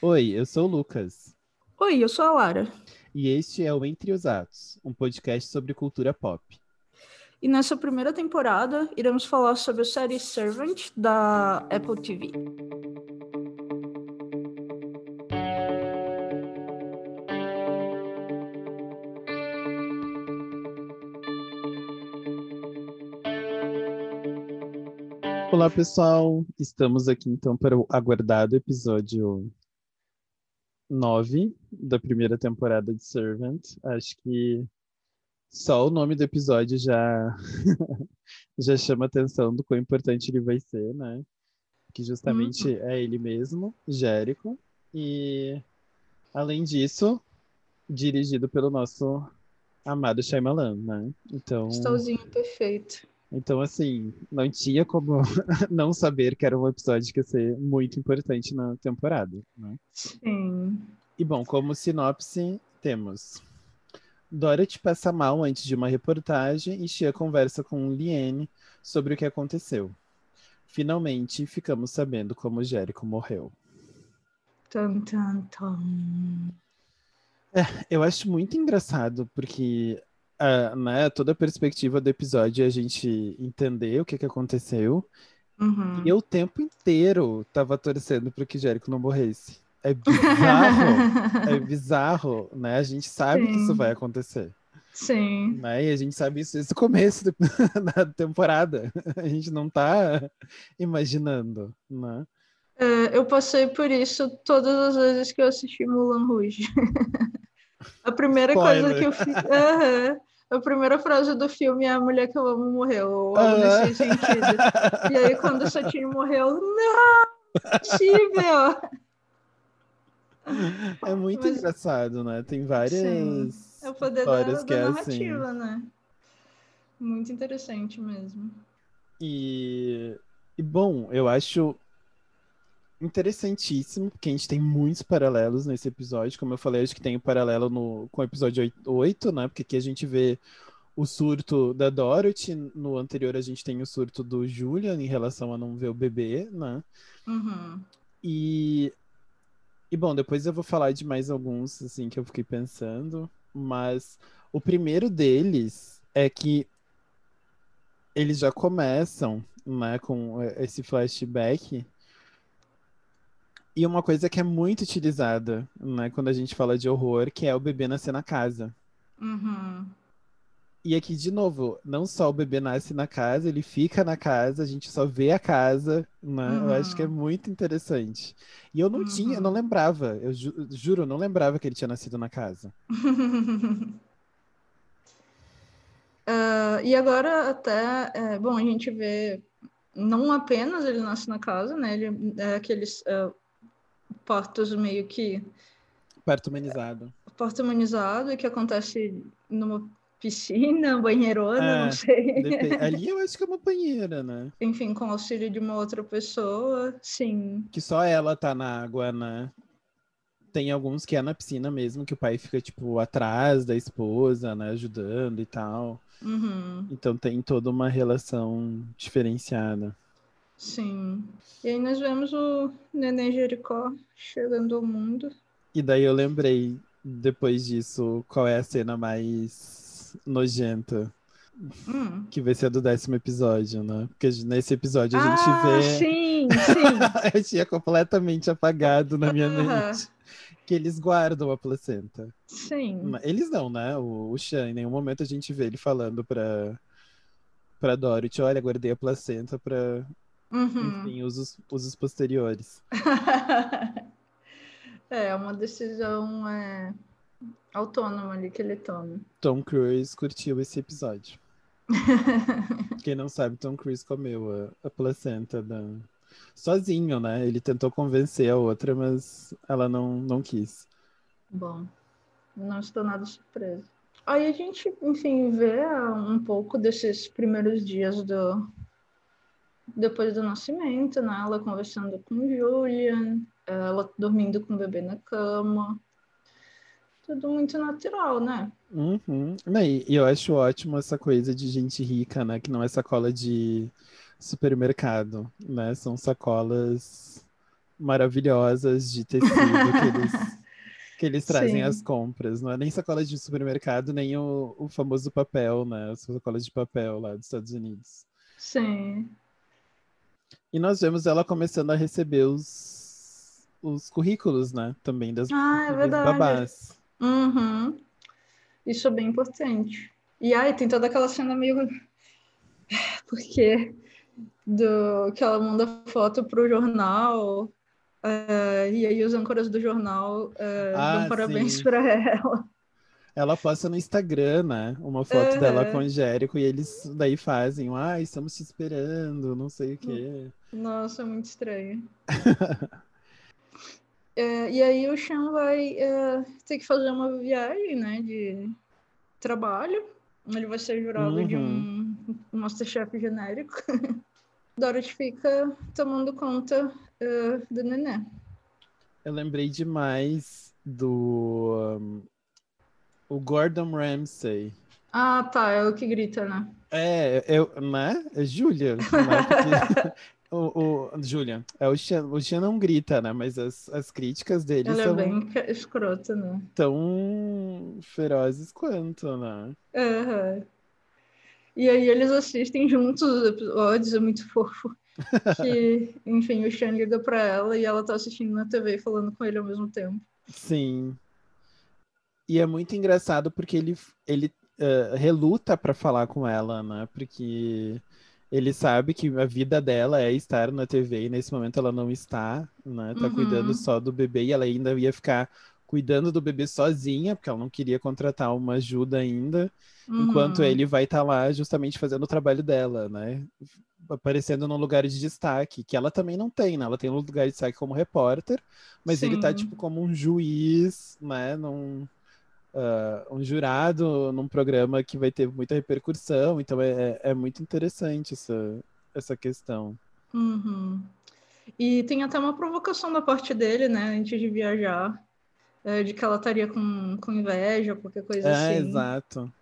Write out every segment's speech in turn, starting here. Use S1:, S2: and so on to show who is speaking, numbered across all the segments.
S1: Oi, eu sou o Lucas.
S2: Oi, eu sou a Lara.
S1: E este é o Entre os Atos, um podcast sobre cultura pop.
S2: E nessa primeira temporada, iremos falar sobre a série Servant da Apple TV.
S1: Olá, pessoal. Estamos aqui então para o aguardado episódio 9 da primeira temporada de Servant. Acho que só o nome do episódio já já chama atenção do quão importante ele vai ser, né? Que justamente uhum. é ele mesmo, Jérico, e além disso, dirigido pelo nosso amado Shyamalan, né?
S2: Então, Estouzinho perfeito.
S1: Então, assim, não tinha como não saber que era um episódio que ia ser muito importante na temporada, né?
S2: Sim.
S1: E bom, como sinopse, temos Dorothy passa mal antes de uma reportagem e Chia conversa com Liane sobre o que aconteceu. Finalmente, ficamos sabendo como Jericho morreu.
S2: Tum, tum, tum.
S1: É, eu acho muito engraçado, porque uh, né, toda a perspectiva do episódio é a gente entender o que, que aconteceu.
S2: Uhum.
S1: E eu o tempo inteiro tava torcendo para que Jericho não morresse. É bizarro, é bizarro, né? A gente sabe Sim. que isso vai acontecer.
S2: Sim.
S1: Né? E a gente sabe isso desde o começo da temporada. A gente não tá imaginando, né?
S2: É, eu passei por isso todas as vezes que eu assisti Mulan Rouge. a primeira Spoiler. coisa que eu fiz. Uhum a primeira frase do filme é a mulher que eu amo morreu, ou algo ah. nesse sentido. E aí, quando o Satinho morreu, não! Possível!
S1: É muito Mas... engraçado, né? Tem várias Sim.
S2: é o poder histórias da, que da é narrativa, assim. né? Muito interessante mesmo.
S1: E, e bom, eu acho interessantíssimo, porque a gente tem muitos paralelos nesse episódio. Como eu falei, acho que tem o um paralelo no, com o episódio 8, né? Porque aqui a gente vê o surto da Dorothy, no anterior a gente tem o surto do Julian em relação a não ver o bebê, né?
S2: Uhum.
S1: E, e bom, depois eu vou falar de mais alguns, assim, que eu fiquei pensando, mas o primeiro deles é que eles já começam, né, com esse flashback e uma coisa que é muito utilizada, né, quando a gente fala de horror, que é o bebê nascer na casa.
S2: Uhum.
S1: E aqui, de novo, não só o bebê nasce na casa, ele fica na casa, a gente só vê a casa, né? Uhum. Eu acho que é muito interessante. E eu não uhum. tinha, eu não lembrava, eu ju juro, eu não lembrava que ele tinha nascido na casa.
S2: uh, e agora até, é, bom, a gente vê não apenas ele nasce na casa, né? Ele é aqueles uh, partos meio que.
S1: Parto humanizado.
S2: Parto humanizado, que acontece numa piscina, banheirona, é, não sei.
S1: Depende. Ali eu acho que é uma banheira, né?
S2: Enfim, com auxílio de uma outra pessoa, sim.
S1: Que só ela tá na água, né? Tem alguns que é na piscina mesmo, que o pai fica, tipo, atrás da esposa, né? Ajudando e tal.
S2: Uhum.
S1: Então tem toda uma relação diferenciada.
S2: Sim. E aí nós vemos o Neném Jericó chegando ao mundo.
S1: E daí eu lembrei, depois disso, qual é a cena mais nojenta.
S2: Hum.
S1: Que vai ser do décimo episódio, né? Porque nesse episódio a gente
S2: ah,
S1: vê.
S2: Sim, sim.
S1: eu tinha completamente apagado na minha mente. Que eles guardam a placenta.
S2: Sim.
S1: Eles não, né? O, o Sean, em nenhum momento a gente vê ele falando pra, pra Dorothy: olha, guardei a placenta pra
S2: Uhum.
S1: Enfim, usos, usos posteriores.
S2: é, uma decisão é, autônoma ali que ele toma.
S1: Tom Cruise curtiu esse episódio. Quem não sabe, Tom Cruise comeu a, a placenta da... sozinho, né? Ele tentou convencer a outra, mas ela não, não quis.
S2: Bom, não estou nada surpresa. Aí a gente, enfim, vê um pouco desses primeiros dias do, depois do nascimento, né? Ela conversando com o Julian, ela dormindo com o bebê na cama. Tudo muito natural, né?
S1: Uhum. E eu acho ótimo essa coisa de gente rica, né? Que não é sacola de supermercado, né? São sacolas maravilhosas de tecido que eles, que eles trazem
S2: Sim.
S1: às compras. Não é nem sacolas de supermercado, nem o, o famoso papel, né? As sacolas de papel lá dos Estados Unidos.
S2: Sim.
S1: E nós vemos ela começando a receber os, os currículos, né? Também das,
S2: Ah, é
S1: das babás.
S2: Uhum. Isso é bem importante. E aí tem toda aquela cena meio. Porque do que ela manda foto pro jornal, eh, e aí os âncoras do jornal eh,
S1: Ah,
S2: dão parabéns para ela.
S1: Ela posta no Instagram, né? Uma foto dela
S2: Aham.
S1: com o Jérico e eles daí fazem, ah, estamos te esperando, não sei o quê.
S2: Nossa, muito estranho. É, e aí o Sean vai é, ter que fazer uma viagem, né, de trabalho. Ele vai ser jurado de um, Masterchef genérico. Dorothy fica tomando conta é, do nenê.
S1: Eu lembrei demais do um, o Gordon Ramsay.
S2: Ah, tá, é o que grita, né?
S1: É, eu, né? É Júlia, né? O, o Júlia, é o Xan, o Xan não grita, né? Mas as, as críticas dele
S2: Ela é
S1: são
S2: bem ca- escrota, né?
S1: tão ferozes quanto, né?
S2: Aham. E aí eles assistem juntos os episódios, é muito fofo. Que, enfim, o Sean liga pra ela e ela tá assistindo na TV e falando com ele ao mesmo tempo.
S1: Sim. E é muito engraçado porque ele, ele eh, reluta para falar com ela, né? Porque ele sabe que a vida dela é estar na TV e nesse momento ela não está, né? Tá
S2: Uhum.
S1: cuidando só do bebê e ela ainda ia ficar cuidando do bebê sozinha, porque ela não queria contratar uma ajuda ainda, enquanto
S2: Uhum.
S1: ele vai estar lá justamente fazendo o trabalho dela, né? Aparecendo num lugar de destaque, que ela também não tem, né? Ela tem um lugar de destaque como repórter, mas ele tá
S2: Sim.
S1: tipo como um juiz, né? Num, ah, um jurado num programa que vai ter muita repercussão, então é, é muito interessante essa, essa questão.
S2: Uhum. E tem até uma provocação da parte dele, né, antes de viajar, é, de que ela estaria com, com inveja, qualquer coisa
S1: É,
S2: assim.
S1: exato.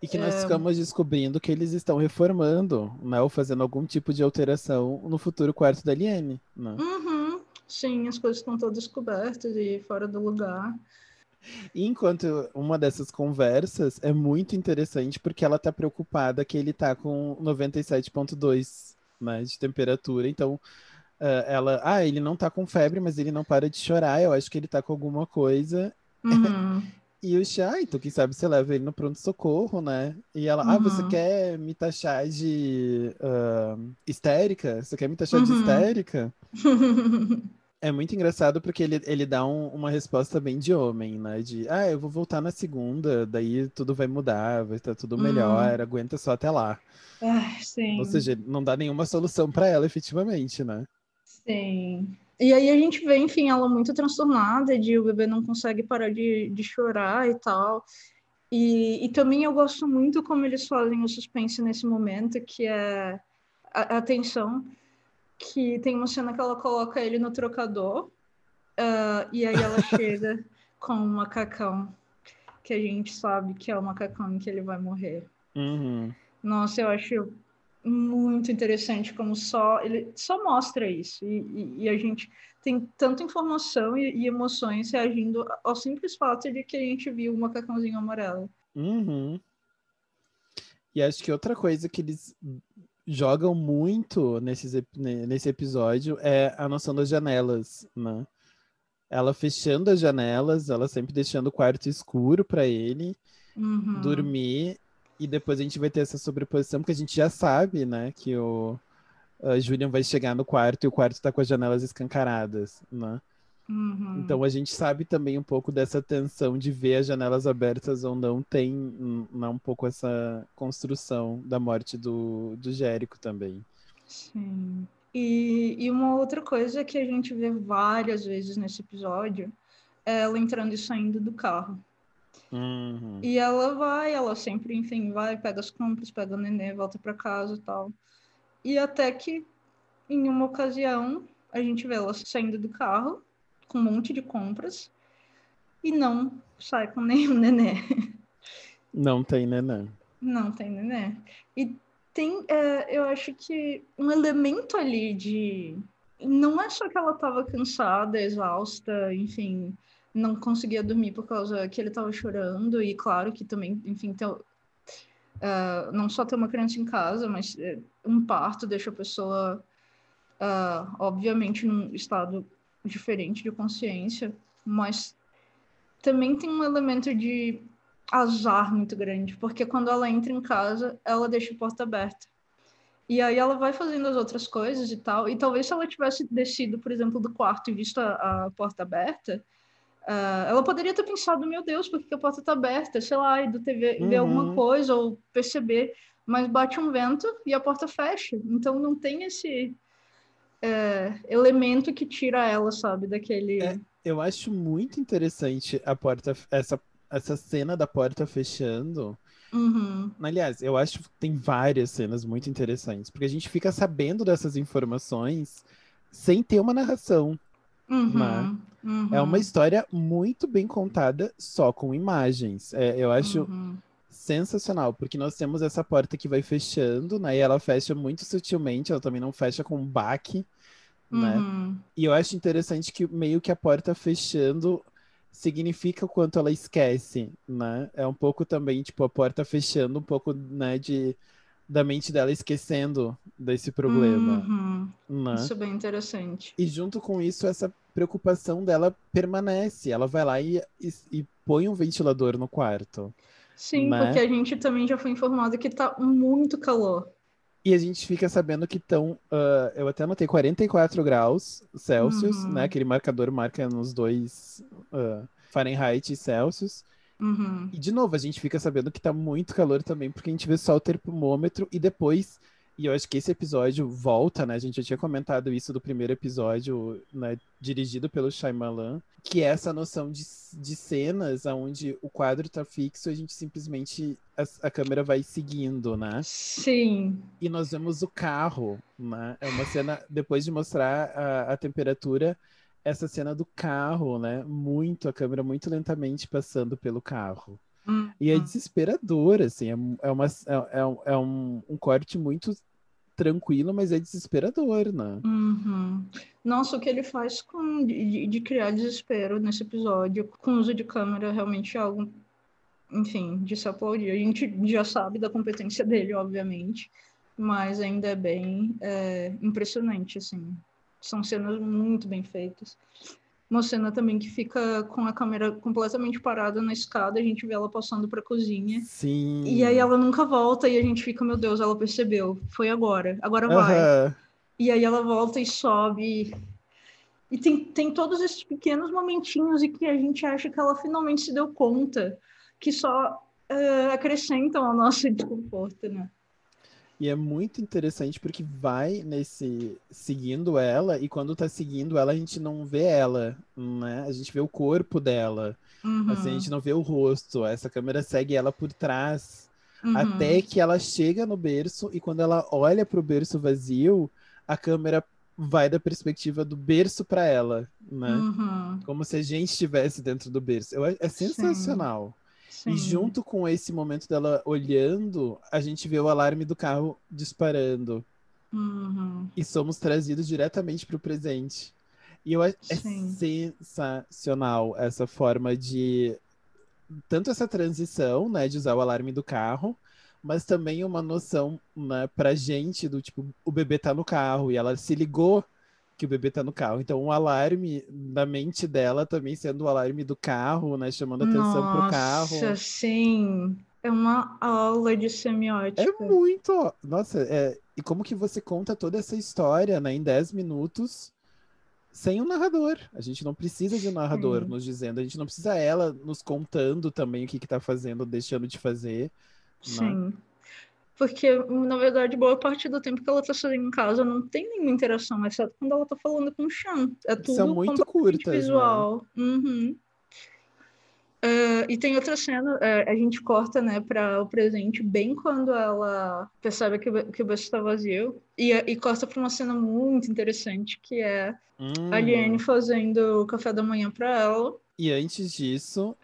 S1: E que nós ficamos descobrindo que eles estão reformando, né? Ou fazendo algum tipo de alteração no futuro quarto da Liane, né?
S2: Uhum. Sim, as coisas estão todas cobertas e fora do lugar.
S1: Enquanto uma dessas conversas é muito interessante porque ela tá preocupada que ele tá com 97.2, né, de temperatura. Então, ah, ela, ah, ele não tá com febre, mas ele não para de chorar. Eu acho que ele tá com alguma coisa.
S2: Uhum.
S1: E o Chá, então quem sabe você leva ele no pronto-socorro, né? E ela, ah, você
S2: Uhum.
S1: quer me taxar de ah, histérica? Você quer me taxar de
S2: Uhum.
S1: histérica? É muito engraçado porque ele, ele dá um- uma resposta bem de homem, né? De, ah, eu vou voltar na segunda, daí tudo vai mudar, vai estar tudo melhor, aguenta só até lá.
S2: Ai, sim.
S1: Ou seja, não dá nenhuma solução pra ela, efetivamente, né?
S2: Sim. E aí a gente vê, enfim, ela muito transtornada, de o bebê não consegue parar de, de chorar e tal. E, e também eu gosto muito como eles fazem o suspense nesse momento, que é a, a tensão, que tem uma cena que ela coloca ele no trocador, ah, e aí ela chega com um macacão, que a gente sabe que é o macacão em que ele vai morrer.
S1: Uhum.
S2: Nossa, eu acho muito interessante como só ele só mostra isso e, e- e a gente tem tanta informação e, e emoções reagindo ao simples fato de que a gente viu o macacãozinho amarelo.
S1: Uhum. E acho que outra coisa que eles jogam muito nesses, nesse episódio é a noção das janelas, né? Ela fechando as janelas, ela sempre deixando o quarto escuro para ele
S2: Uhum.
S1: dormir e depois a gente vai ter essa sobreposição porque a gente já sabe, né, que o Julian vai chegar no quarto e o quarto tá com as janelas escancaradas, né?
S2: Uhum.
S1: Então a gente sabe também um pouco dessa tensão de ver as janelas abertas ou não, tem hum, né, um pouco essa construção da morte do, do Jérico também.
S2: Sim. E, e uma outra coisa que a gente vê várias vezes nesse episódio é ela entrando e saindo do carro.
S1: Uhum.
S2: E ela vai, ela sempre, enfim, vai, pega as compras, pega o nenê, volta para casa e tal. E até que, em uma ocasião, a gente vê ela saindo do carro com um monte de compras e não sai com nenhum nenê.
S1: Não tem neném.
S2: Não tem nenê. E tem, é, eu acho que um elemento ali de não é só que ela estava cansada, exausta, enfim, não conseguia dormir por causa que ele estava chorando, e claro que também, enfim, ter, uh, não só ter uma criança em casa, mas uh, um parto deixa a pessoa, uh, obviamente, num estado diferente de consciência, mas também tem um elemento de azar muito grande, porque quando ela entra em casa, ela deixa a porta aberta. E aí ela vai fazendo as outras coisas e tal. E talvez se ela tivesse descido, por exemplo, do quarto e visto a, a porta aberta, uh, ela poderia ter pensado, meu Deus, por que a porta está aberta? Sei lá, e do TV uhum. ver alguma coisa ou perceber. Mas bate um vento e a porta fecha. Então não tem esse é, elemento que tira ela, sabe, daquele.
S1: É, eu acho muito interessante a porta, essa, essa cena da porta fechando
S2: Uhum.
S1: Aliás, eu acho que tem várias cenas muito interessantes, porque a gente fica sabendo dessas informações sem ter uma narração.
S2: Uhum.
S1: Né? Uhum. É uma história muito bem contada, só com imagens. É, eu acho
S2: uhum.
S1: sensacional, porque nós temos essa porta que vai fechando, né? E ela fecha muito sutilmente, ela também não fecha com um baque, né?
S2: Uhum.
S1: E eu acho interessante que meio que a porta fechando significa o quanto ela esquece, né? É um pouco também, tipo, a porta fechando, um pouco, né, de da mente dela esquecendo desse problema.
S2: Uhum.
S1: Né?
S2: Isso é bem interessante.
S1: E junto com isso, essa preocupação dela permanece. Ela vai lá e, e, e põe um ventilador no quarto.
S2: Sim,
S1: né?
S2: porque a gente também já foi informado que tá muito calor.
S1: E a gente fica sabendo que estão, uh, eu até anotei 44 graus Celsius,
S2: Uhum.
S1: né? Aquele marcador marca nos dois uh, Fahrenheit e Celsius.
S2: Uhum.
S1: E de novo, a gente fica sabendo que tá muito calor também, porque a gente vê só o termômetro e depois. E eu acho que esse episódio volta, né? A gente já tinha comentado isso do primeiro episódio, né? Dirigido pelo Shyamalan, que é essa noção de, de cenas onde o quadro tá fixo e a gente simplesmente. A, a câmera vai seguindo, né?
S2: Sim.
S1: E nós vemos o carro, né? É uma cena, depois de mostrar a, a temperatura, essa cena do carro, né? Muito, a câmera muito lentamente passando pelo carro.
S2: Hum,
S1: E é
S2: hum.
S1: desesperador, assim, é, é, uma, é, é um- é um, um corte muito tranquilo, mas é desesperador, né?
S2: Uhum. Nossa, o que ele faz com de, de criar desespero nesse episódio, com o uso de câmera, realmente é algo, enfim, de se aplaudir. A gente já sabe da competência dele, obviamente, mas ainda é bem é, impressionante, assim. São cenas muito bem feitas. Uma cena também que fica com a câmera completamente parada na escada, a gente vê ela passando para a cozinha.
S1: Sim.
S2: E aí ela nunca volta e a gente fica, meu Deus, ela percebeu. Foi agora, agora vai.
S1: Aham.
S2: E aí ela volta e sobe. E tem, tem todos esses pequenos momentinhos e que a gente acha que ela finalmente se deu conta, que só eh, acrescentam ao nosso desconforto, né?
S1: E é muito interessante porque vai nesse seguindo ela e quando tá seguindo ela a gente não vê ela, né? A gente vê o corpo dela,
S2: Uhum,
S1: assim, a gente não vê o rosto. Essa câmera segue ela por trás
S2: uhum.
S1: até que ela chega no berço e quando ela olha pro berço vazio, a câmera vai da perspectiva do berço para ela, né?
S2: Uhum,
S1: Como se a gente estivesse dentro do berço. Eu, é sensacional.
S2: sim.
S1: E junto com esse momento dela olhando, a gente vê o alarme do carro disparando.
S2: Uhum,
S1: E somos trazidos diretamente para o presente. E eu acho é
S2: Sim.
S1: sensacional essa forma de. Tanto essa transição, né, de usar o alarme do carro, mas também uma noção, né, pra gente do tipo, o bebê tá no carro e ela se ligou que o bebê tá no carro. Então, o alarme da mente dela também sendo o alarme do carro, né, chamando atenção pro carro.
S2: Nossa, sim. É uma aula de semiótica.
S1: É muito. Nossa, é... e como que você conta toda essa história, né, em 10 minutos sem um narrador? A gente não precisa de um narrador
S2: Sim.
S1: nos dizendo, a gente não precisa ela nos contando também o que que tá fazendo, deixando de fazer. né?
S2: Sim. Porque, na verdade, boa parte do tempo que ela tá sozinha em casa não tem nenhuma interação, exceto quando ela tá falando com o Chan. É tudo
S1: São muito curtas, né?
S2: visual. Uhum. É, e tem outra cena, é, a gente corta, né, para o presente bem quando ela percebe que, o que o berço está vazio e, e corta para uma cena muito interessante que é
S1: Hum.
S2: a Liane fazendo o café da manhã para ela.
S1: E antes disso,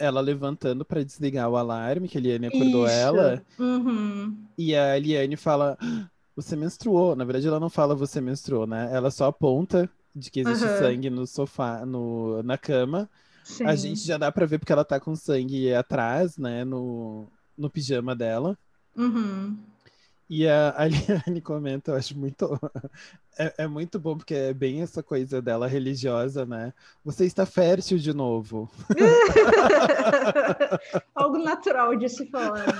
S1: ela levantando pra desligar o alarme, que a Liane acordou
S2: Isso.
S1: ela,
S2: Uhum.
S1: e a Liane fala: "Ah, você menstruou. Na verdade, ela não fala você menstruou, né? Ela só aponta de que existe
S2: Aham.
S1: sangue no sofá, no, na cama.
S2: Sim.
S1: A gente já dá pra ver porque ela tá com sangue atrás, né? No, no pijama dela.
S2: Uhum.
S1: E a a Liane comenta, eu acho muito. É, é muito bom, porque é bem essa coisa dela religiosa, né? Você está fértil de novo.
S2: Algo natural de se falar. né?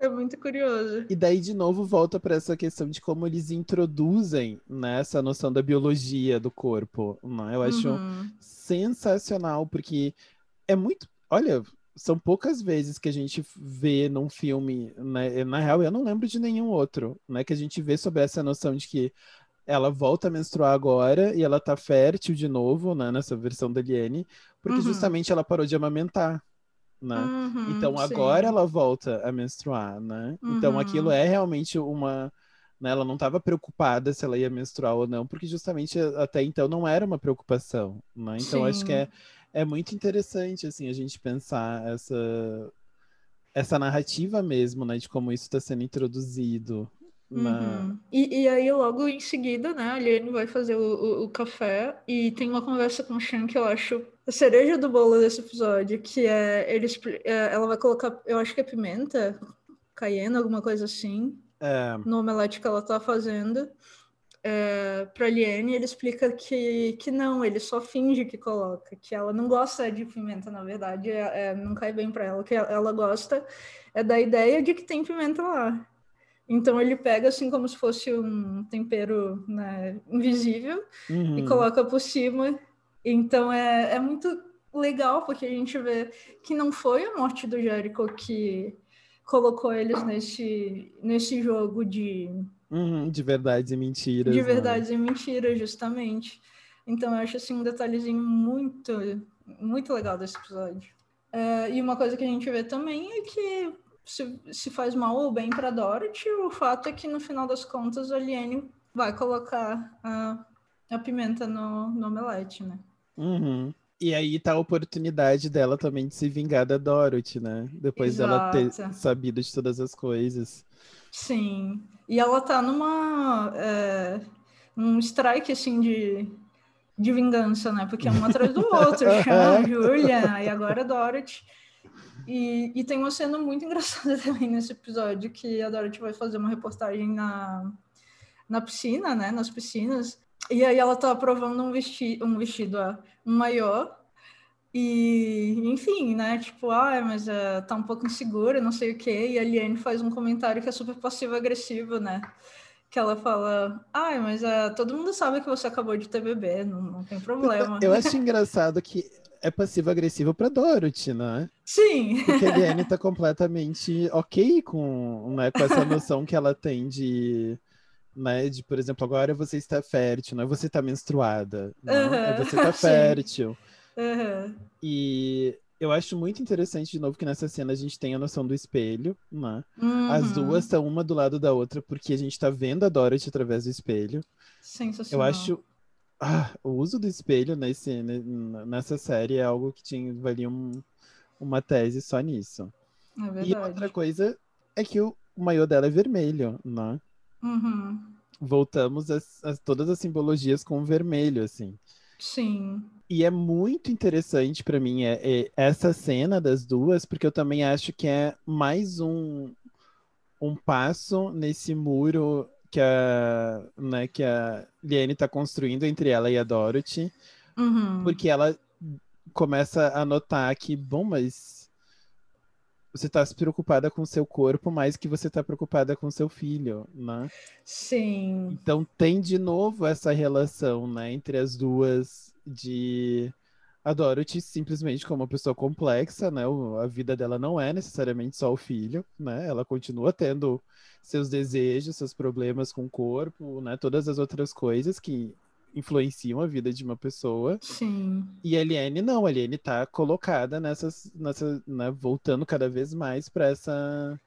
S2: é muito curioso.
S1: E daí, de novo, volta para essa questão de como eles introduzem né, essa noção da biologia do corpo. Né? Eu acho
S2: Uhum.
S1: sensacional, porque é muito. Olha, são poucas vezes que a gente vê num filme, né? Na real, eu não lembro de nenhum outro, né? Que a gente vê sobre essa noção de que ela volta a menstruar agora e ela tá fértil de novo, né? Nessa versão da Liane, porque
S2: Uhum.
S1: justamente ela parou de amamentar, né?
S2: Uhum,
S1: Então
S2: sim.
S1: agora ela volta a menstruar, né? Então
S2: Uhum.
S1: aquilo é realmente uma. Né, ela não estava preocupada se ela ia menstruar ou não, porque justamente até então não era uma preocupação, né? Então acho que
S2: Sim.
S1: é, é muito interessante assim a gente pensar essa essa narrativa mesmo, né, de como isso está sendo introduzido na
S2: Uhum. E, e aí, logo em seguida, né, a Liane vai fazer o, o- o café e tem uma conversa com o Sean que eu acho a cereja do bolo desse episódio, que é, ele, é, ela vai colocar, eu acho que é pimenta, cayenne, alguma coisa assim,
S1: é,
S2: no omelete que ela tá fazendo. É, pra Liane, ele explica que, que não, ele só finge que coloca, que ela não gosta de pimenta, na verdade, é, é, não cai bem pra ela. O que ela gosta é da ideia de que tem pimenta lá. Então ele pega assim como se fosse um tempero né, invisível
S1: uhum,
S2: e coloca por cima. Então é, é muito legal porque a gente vê que não foi a morte do Jericho que colocou eles nesse, nesse jogo de,
S1: uhum, de verdades e mentiras,
S2: de
S1: né?
S2: verdades e mentiras, justamente. Então eu acho assim um detalhezinho muito, muito legal desse episódio. É, e uma coisa que a gente vê também é que se, se faz mal ou bem para Dorothy, o fato é que no final das contas a Liane vai colocar a, a pimenta no, no omelete, né?
S1: Uhum. E aí tá a oportunidade dela também de se vingar da Dorothy, né? Depois dela ter
S2: Exato.
S1: sabido de todas as coisas.
S2: Sim. E ela tá numa. É, um strike assim de, de vingança, né? Porque é um atrás do outro, Sean, Julia, e agora Dorothy. E, e tem uma cena muito engraçada também nesse episódio, que a Dorothy vai fazer uma reportagem na, na piscina, né? Nas piscinas. E aí ela tá provando um vestido, um vestido, um maior. E, enfim, né? Tipo, ah, mas eh, tá um pouco insegura, não sei o quê. E a Liane faz um comentário que é super passivo-agressivo, né? Que ela fala, ai, mas eh, todo mundo sabe que você acabou de ter bebê, não, não tem problema.
S1: Eu acho engraçado que é passivo-agressivo pra Dorothy, né?
S2: Sim,
S1: Porque a Liane tá completamente ok com, né, com essa noção que ela tem de, né, de, por exemplo, agora você está fértil, não é você está menstruada, não,
S2: Aham,
S1: você está
S2: sim. Aham.
S1: E eu acho muito interessante, de novo, que nessa cena a gente tem a noção do espelho, né? As
S2: Uhum.
S1: duas estão uma do lado da outra, porque a gente tá vendo a Dorothy através do espelho. Eu
S2: Sensacional.
S1: acho. Ah, o uso do espelho nesse, ne- nessa série é algo que tinha, valia um- uma tese só nisso.
S2: É
S1: E
S2: verdade.
S1: outra coisa é que o maiô dela é vermelho, né?
S2: Uhum.
S1: Voltamos a, a todas as simbologias com o vermelho, assim.
S2: Sim.
S1: E é muito interessante pra mim é, é essa cena das duas, porque eu também acho que é mais um, um passo nesse muro que a, né, que a Liane tá construindo entre ela e a Dorothy,
S2: Uhum.
S1: porque ela começa a notar que, bom, mas você tá se preocupada com o seu corpo mais que você tá preocupada com seu filho, né?
S2: Sim.
S1: Então tem de novo essa relação, né, entre as duas de a Dorothy simplesmente como uma pessoa complexa, né? A vida dela não é necessariamente só o filho, né? Ela continua tendo seus desejos, seus problemas com o corpo, né? Todas as outras coisas que influenciam a vida de uma pessoa.
S2: Sim.
S1: E a Eliane não, a Eliane tá colocada nessas, nessa, né, voltando cada vez mais para essa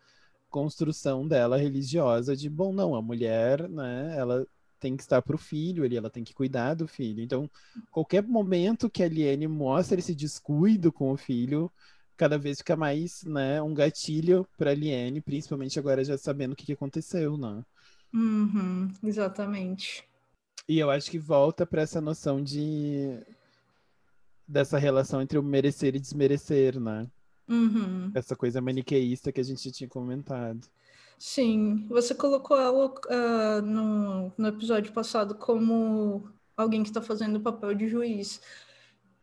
S1: construção dela religiosa de, bom, não, a mulher, né, ela tem que estar pro filho ali, ela tem que cuidar do filho. Então, qualquer momento que a Eliane mostra esse descuido com o filho, cada vez fica mais, né, um gatilho para Liane, principalmente agora já sabendo o que, que aconteceu, né?
S2: Uhum, exatamente.
S1: E eu acho que volta para essa noção de dessa relação entre o merecer e desmerecer, né?
S2: Uhum.
S1: Essa coisa maniqueísta que a gente tinha comentado.
S2: Sim, você colocou ela uh, no, no episódio passado como alguém que está fazendo o papel de juiz.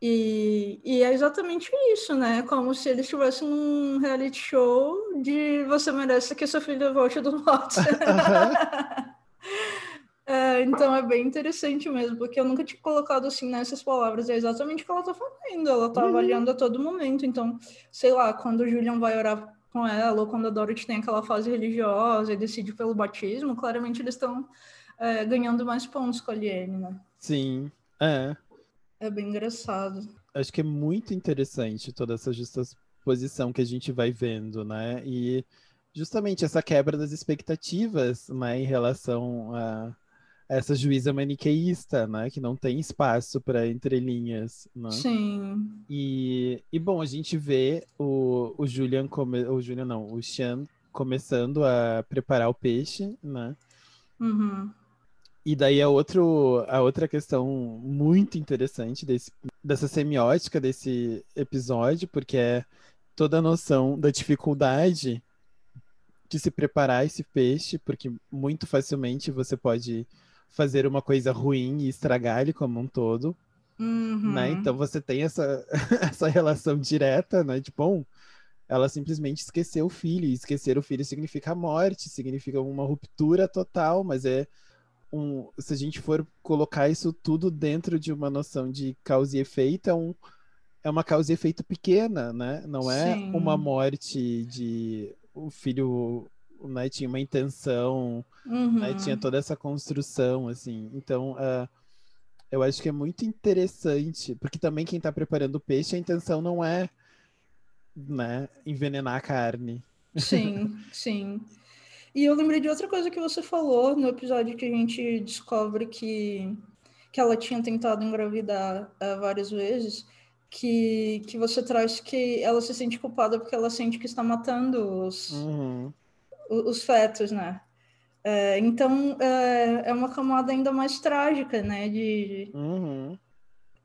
S2: E, e, é exatamente isso, né? Como se eles estivessem num reality show de você merece que seu filho volte do norte. é, então é bem interessante mesmo, porque eu nunca tinha colocado assim nessas palavras. É exatamente o que ela está fazendo. Ela está uhum. avaliando a todo momento. Então, sei lá, quando o Julian vai orar com ela, ou quando a Dorothy tem aquela fase religiosa e decide pelo batismo, claramente eles estão é, ganhando mais pontos com a Liene, né?
S1: Sim, é.
S2: É bem engraçado.
S1: Acho que é muito interessante toda essa justaposição que a gente vai vendo, né? E justamente essa quebra das expectativas, né, em relação a essa juíza maniqueísta, né, que não tem espaço para entrelinhas, né?
S2: Sim.
S1: E, e bom, a gente vê o, o Julian, come, o Julian não, o Sean começando a preparar o peixe, né?
S2: Uhum.
S1: E daí a, outro, a outra questão muito interessante desse, dessa semiótica desse episódio, porque é toda a noção da dificuldade de se preparar esse peixe, porque muito facilmente você pode fazer uma coisa ruim e estragar ele como um todo.
S2: Uhum.
S1: Né? Então você tem essa, essa relação direta, né? De bom, ela simplesmente esqueceu o filho. E esquecer o filho significa morte, significa uma ruptura total, mas é um, se a gente for colocar isso tudo dentro de uma noção de causa e efeito, é, um, é uma causa e efeito pequena, né? Não é Sim. uma morte de o filho né, tinha uma intenção, né,
S2: uhum.
S1: né, tinha toda essa construção, assim. Então, uh, eu acho que é muito interessante, porque também quem está preparando o peixe, a intenção não é né, envenenar a carne.
S2: Sim, sim. E eu lembrei de outra coisa que você falou no episódio que a gente descobre que, que ela tinha tentado engravidar uh, várias vezes, que, que você traz que ela se sente culpada porque ela sente que está matando os,
S1: uhum.
S2: Os, os, fetos, né? Uh, então uh, é uma camada ainda mais trágica, né? De,
S1: uhum.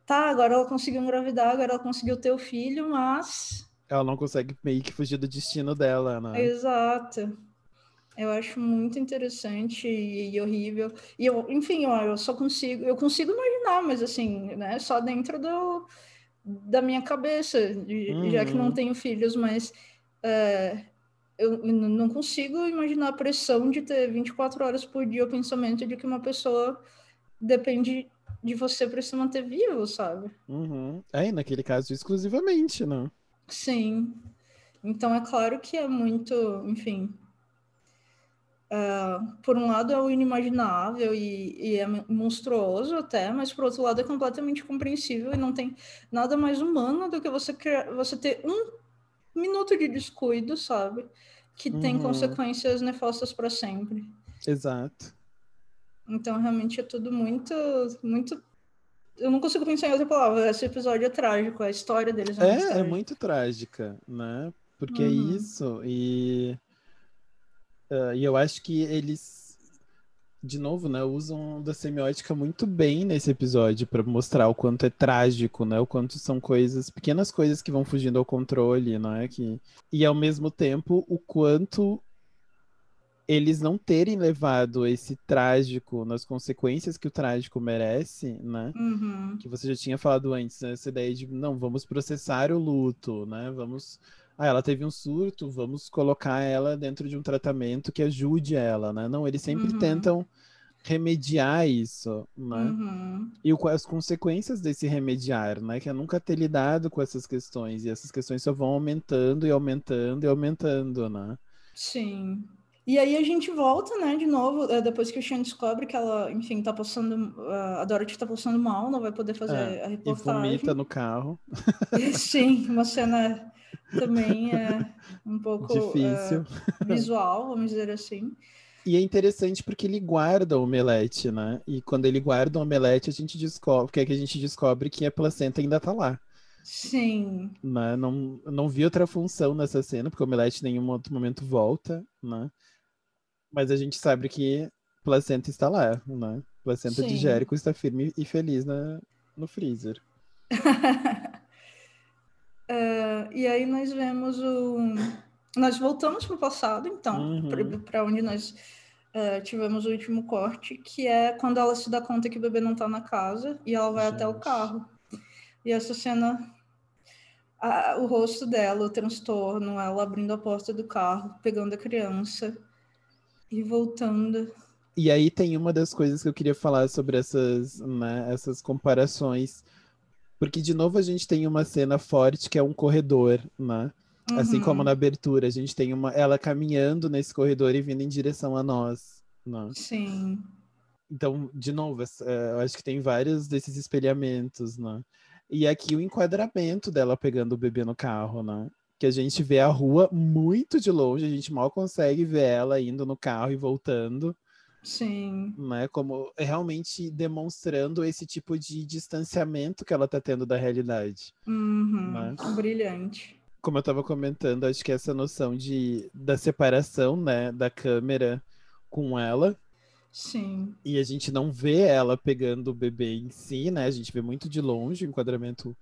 S2: tá, agora ela conseguiu engravidar, agora ela conseguiu ter o filho, mas
S1: ela não consegue meio que fugir do destino dela, né?
S2: Exato. Eu acho muito interessante e, horrível. E eu, enfim, ó, eu só consigo, eu consigo imaginar, mas assim, né, só dentro do, da minha cabeça, de, uhum. já que não uhum. tenho filhos, mas é, eu não consigo imaginar a pressão de ter 24 horas por dia o pensamento de que uma pessoa depende de você para se manter vivo, sabe?
S1: Uhum. É, naquele caso, exclusivamente, não?
S2: Sim. Então é claro que é muito, enfim, Uh, por um lado é o inimaginável e, e, é monstruoso até, mas por outro lado é completamente compreensível e não tem nada mais humano do que você criar, você ter um minuto de descuido, sabe? Que uhum. tem consequências nefastas para sempre.
S1: Exato.
S2: Então realmente é tudo muito, muito. Eu não consigo pensar em outra palavra. Esse episódio é trágico, a história deles
S1: é, é, é muito trágica, né? Porque é uhum. é isso e Uh, e eu acho que eles, de novo, né, usam da semiótica muito bem nesse episódio para mostrar o quanto é trágico, né, o quanto são coisas, pequenas coisas que vão fugindo ao controle, não é que e ao mesmo tempo o quanto eles não terem levado esse trágico nas consequências que o trágico merece, né?
S2: Uhum.
S1: Que você já tinha falado antes, né? essa ideia de não, vamos processar o luto, né? Vamos ah, ela teve um surto, vamos colocar ela dentro de um tratamento que ajude ela, né? Não, eles sempre uhum. tentam remediar isso, né?
S2: Uhum.
S1: E o, as consequências desse remediar, né? Que é nunca ter lidado com essas questões. E essas questões só vão aumentando e aumentando e aumentando, né?
S2: Sim. E aí a gente volta, né, de novo, é, depois que o Sean descobre que ela, enfim, tá passando, a Dorothy tá passando mal, não vai poder fazer é, a reportagem.
S1: E vomita no carro.
S2: Sim, uma cena também é um pouco é, visual, vamos dizer assim.
S1: E é interessante porque ele guarda o omelete, né? E quando ele guarda o omelete, a gente descobre, que é que a gente descobre que a placenta ainda tá lá.
S2: Sim.
S1: Né? Não, não vi outra função nessa cena, porque o Omelete em nenhum outro momento volta, né? Mas a gente sabe que Placenta está lá, né? Placenta Sim. de Jérico está firme e feliz na, no freezer.
S2: uh, e aí nós vemos o. Nós voltamos para o passado, então, uhum. para onde nós uh, tivemos o último corte, que é quando ela se dá conta que o bebê não está na casa e ela vai Gente. até o carro. E essa cena, a, o rosto dela, o transtorno, ela abrindo a porta do carro, pegando a criança e voltando.
S1: E aí tem uma das coisas que eu queria falar sobre essas, né, essas comparações. Porque, de novo, a gente tem uma cena forte que é um corredor, né? Uhum. Assim como uhum. na abertura, a gente tem uma ela caminhando nesse corredor e vindo em direção a nós. Né?
S2: Sim.
S1: Então, de novo, é, eu acho que tem vários desses espelhamentos, né? E aqui o enquadramento dela pegando o bebê no carro, né? Que a gente vê a rua muito de longe, a gente mal consegue ver ela indo no carro e voltando.
S2: Sim.
S1: Né? Como realmente demonstrando esse tipo de distanciamento que ela tá tendo da realidade.
S2: Uhum. Né? Brilhante
S1: como eu estava comentando, acho que essa noção de, da separação, né, da câmera com ela.
S2: Sim.
S1: E a gente não vê ela pegando o bebê em si, né? A gente vê muito de longe, o um enquadramento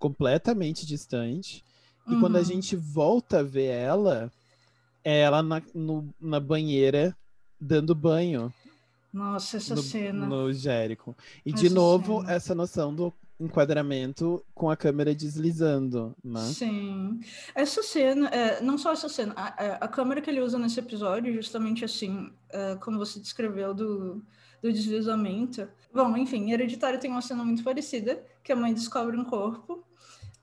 S1: completamente distante. E uhum. quando a uhum. gente volta a ver ela, é ela na, no, na banheira dando banho.
S2: Nossa, essa
S1: no,
S2: cena.
S1: No Jérico. E essa de novo, cena. essa noção do enquadramento com a câmera deslizando, né?
S2: Sim. Essa cena, é, não só essa cena, a, é, a, câmera que ele usa nesse episódio, justamente assim, é, como você descreveu do, do deslizamento. Bom, enfim, Hereditário tem uma cena muito parecida, que a mãe descobre um corpo,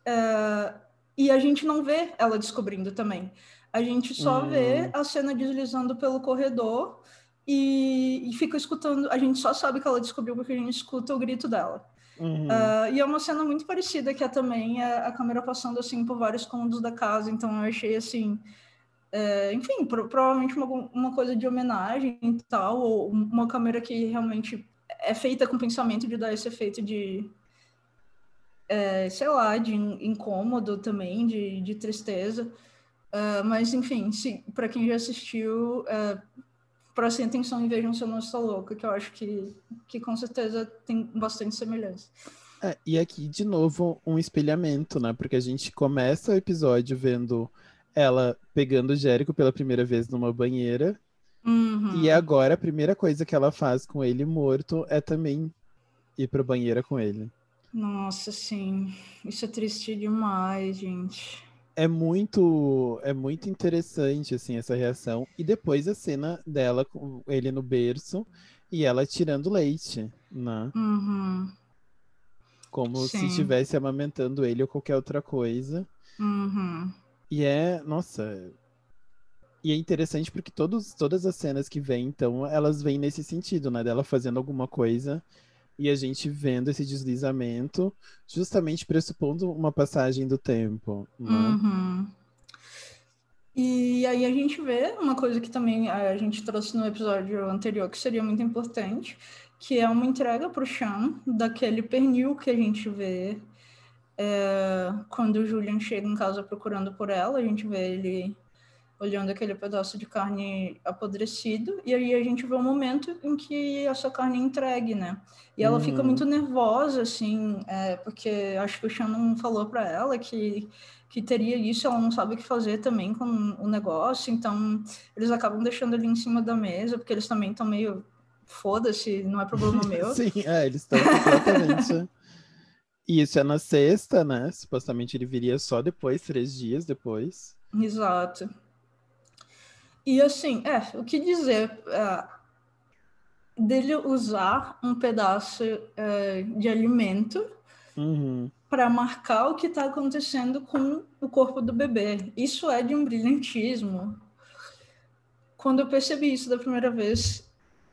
S2: é, e a gente não vê ela descobrindo também. A gente só hum. vê a cena deslizando pelo corredor e, e fica escutando. A gente só sabe que ela descobriu porque a gente escuta o grito dela. Uhum. Uh, e é uma cena muito parecida, que é também a, a, câmera passando assim por vários cômodos da casa, então eu achei assim. É, enfim, pro, provavelmente uma, uma coisa de homenagem e tal, ou uma câmera que realmente é feita com o pensamento de dar esse efeito de, é, sei lá, de incômodo também, de, de tristeza. Uh, mas, enfim, para quem já assistiu, uh, prestem atenção e vejam se eu não estou louca, que eu acho que, que com certeza tem bastante semelhança.
S1: É, e aqui, de novo, um espelhamento, né? Porque a gente começa o episódio vendo ela pegando o Jérico pela primeira vez numa banheira.
S2: Uhum.
S1: E agora a primeira coisa que ela faz com ele morto é também ir pra banheira com ele.
S2: Nossa, sim. Isso é triste demais, gente
S1: é muito é muito interessante assim essa reação e depois a cena dela com ele no berço e ela tirando leite, né?
S2: Uhum.
S1: Como Sim. se estivesse amamentando ele ou qualquer outra coisa.
S2: Uhum.
S1: E é, nossa, e é interessante porque todos, todas as cenas que vêm, então, elas vêm nesse sentido, né? Dela fazendo alguma coisa e a gente vendo esse deslizamento, justamente pressupondo uma passagem do tempo. Né?
S2: Uhum. E aí a gente vê uma coisa que também a gente trouxe no episódio anterior que seria muito importante, que é uma entrega para o Chan daquele pernil que a gente vê é, quando o Julian chega em casa procurando por ela, a gente vê ele olhando aquele pedaço de carne apodrecido, e aí a gente vê um momento em que essa carne é entregue, né? E ela fica muito nervosa, assim, é, porque acho que o Shannon falou para ela que, que teria isso, ela não sabe o que fazer também com o negócio, então eles acabam deixando ele em cima da mesa, porque eles também estão meio foda-se, não é problema meu.
S1: Sim, é, eles estão completamente. E isso é na sexta, né? Supostamente ele viria só depois, três dias depois.
S2: Exato. E assim, é, o que dizer é, dele usar um pedaço é, de alimento
S1: uhum.
S2: para marcar o que está acontecendo com o corpo do bebê. Isso é de um brilhantismo. Quando eu percebi isso da primeira vez,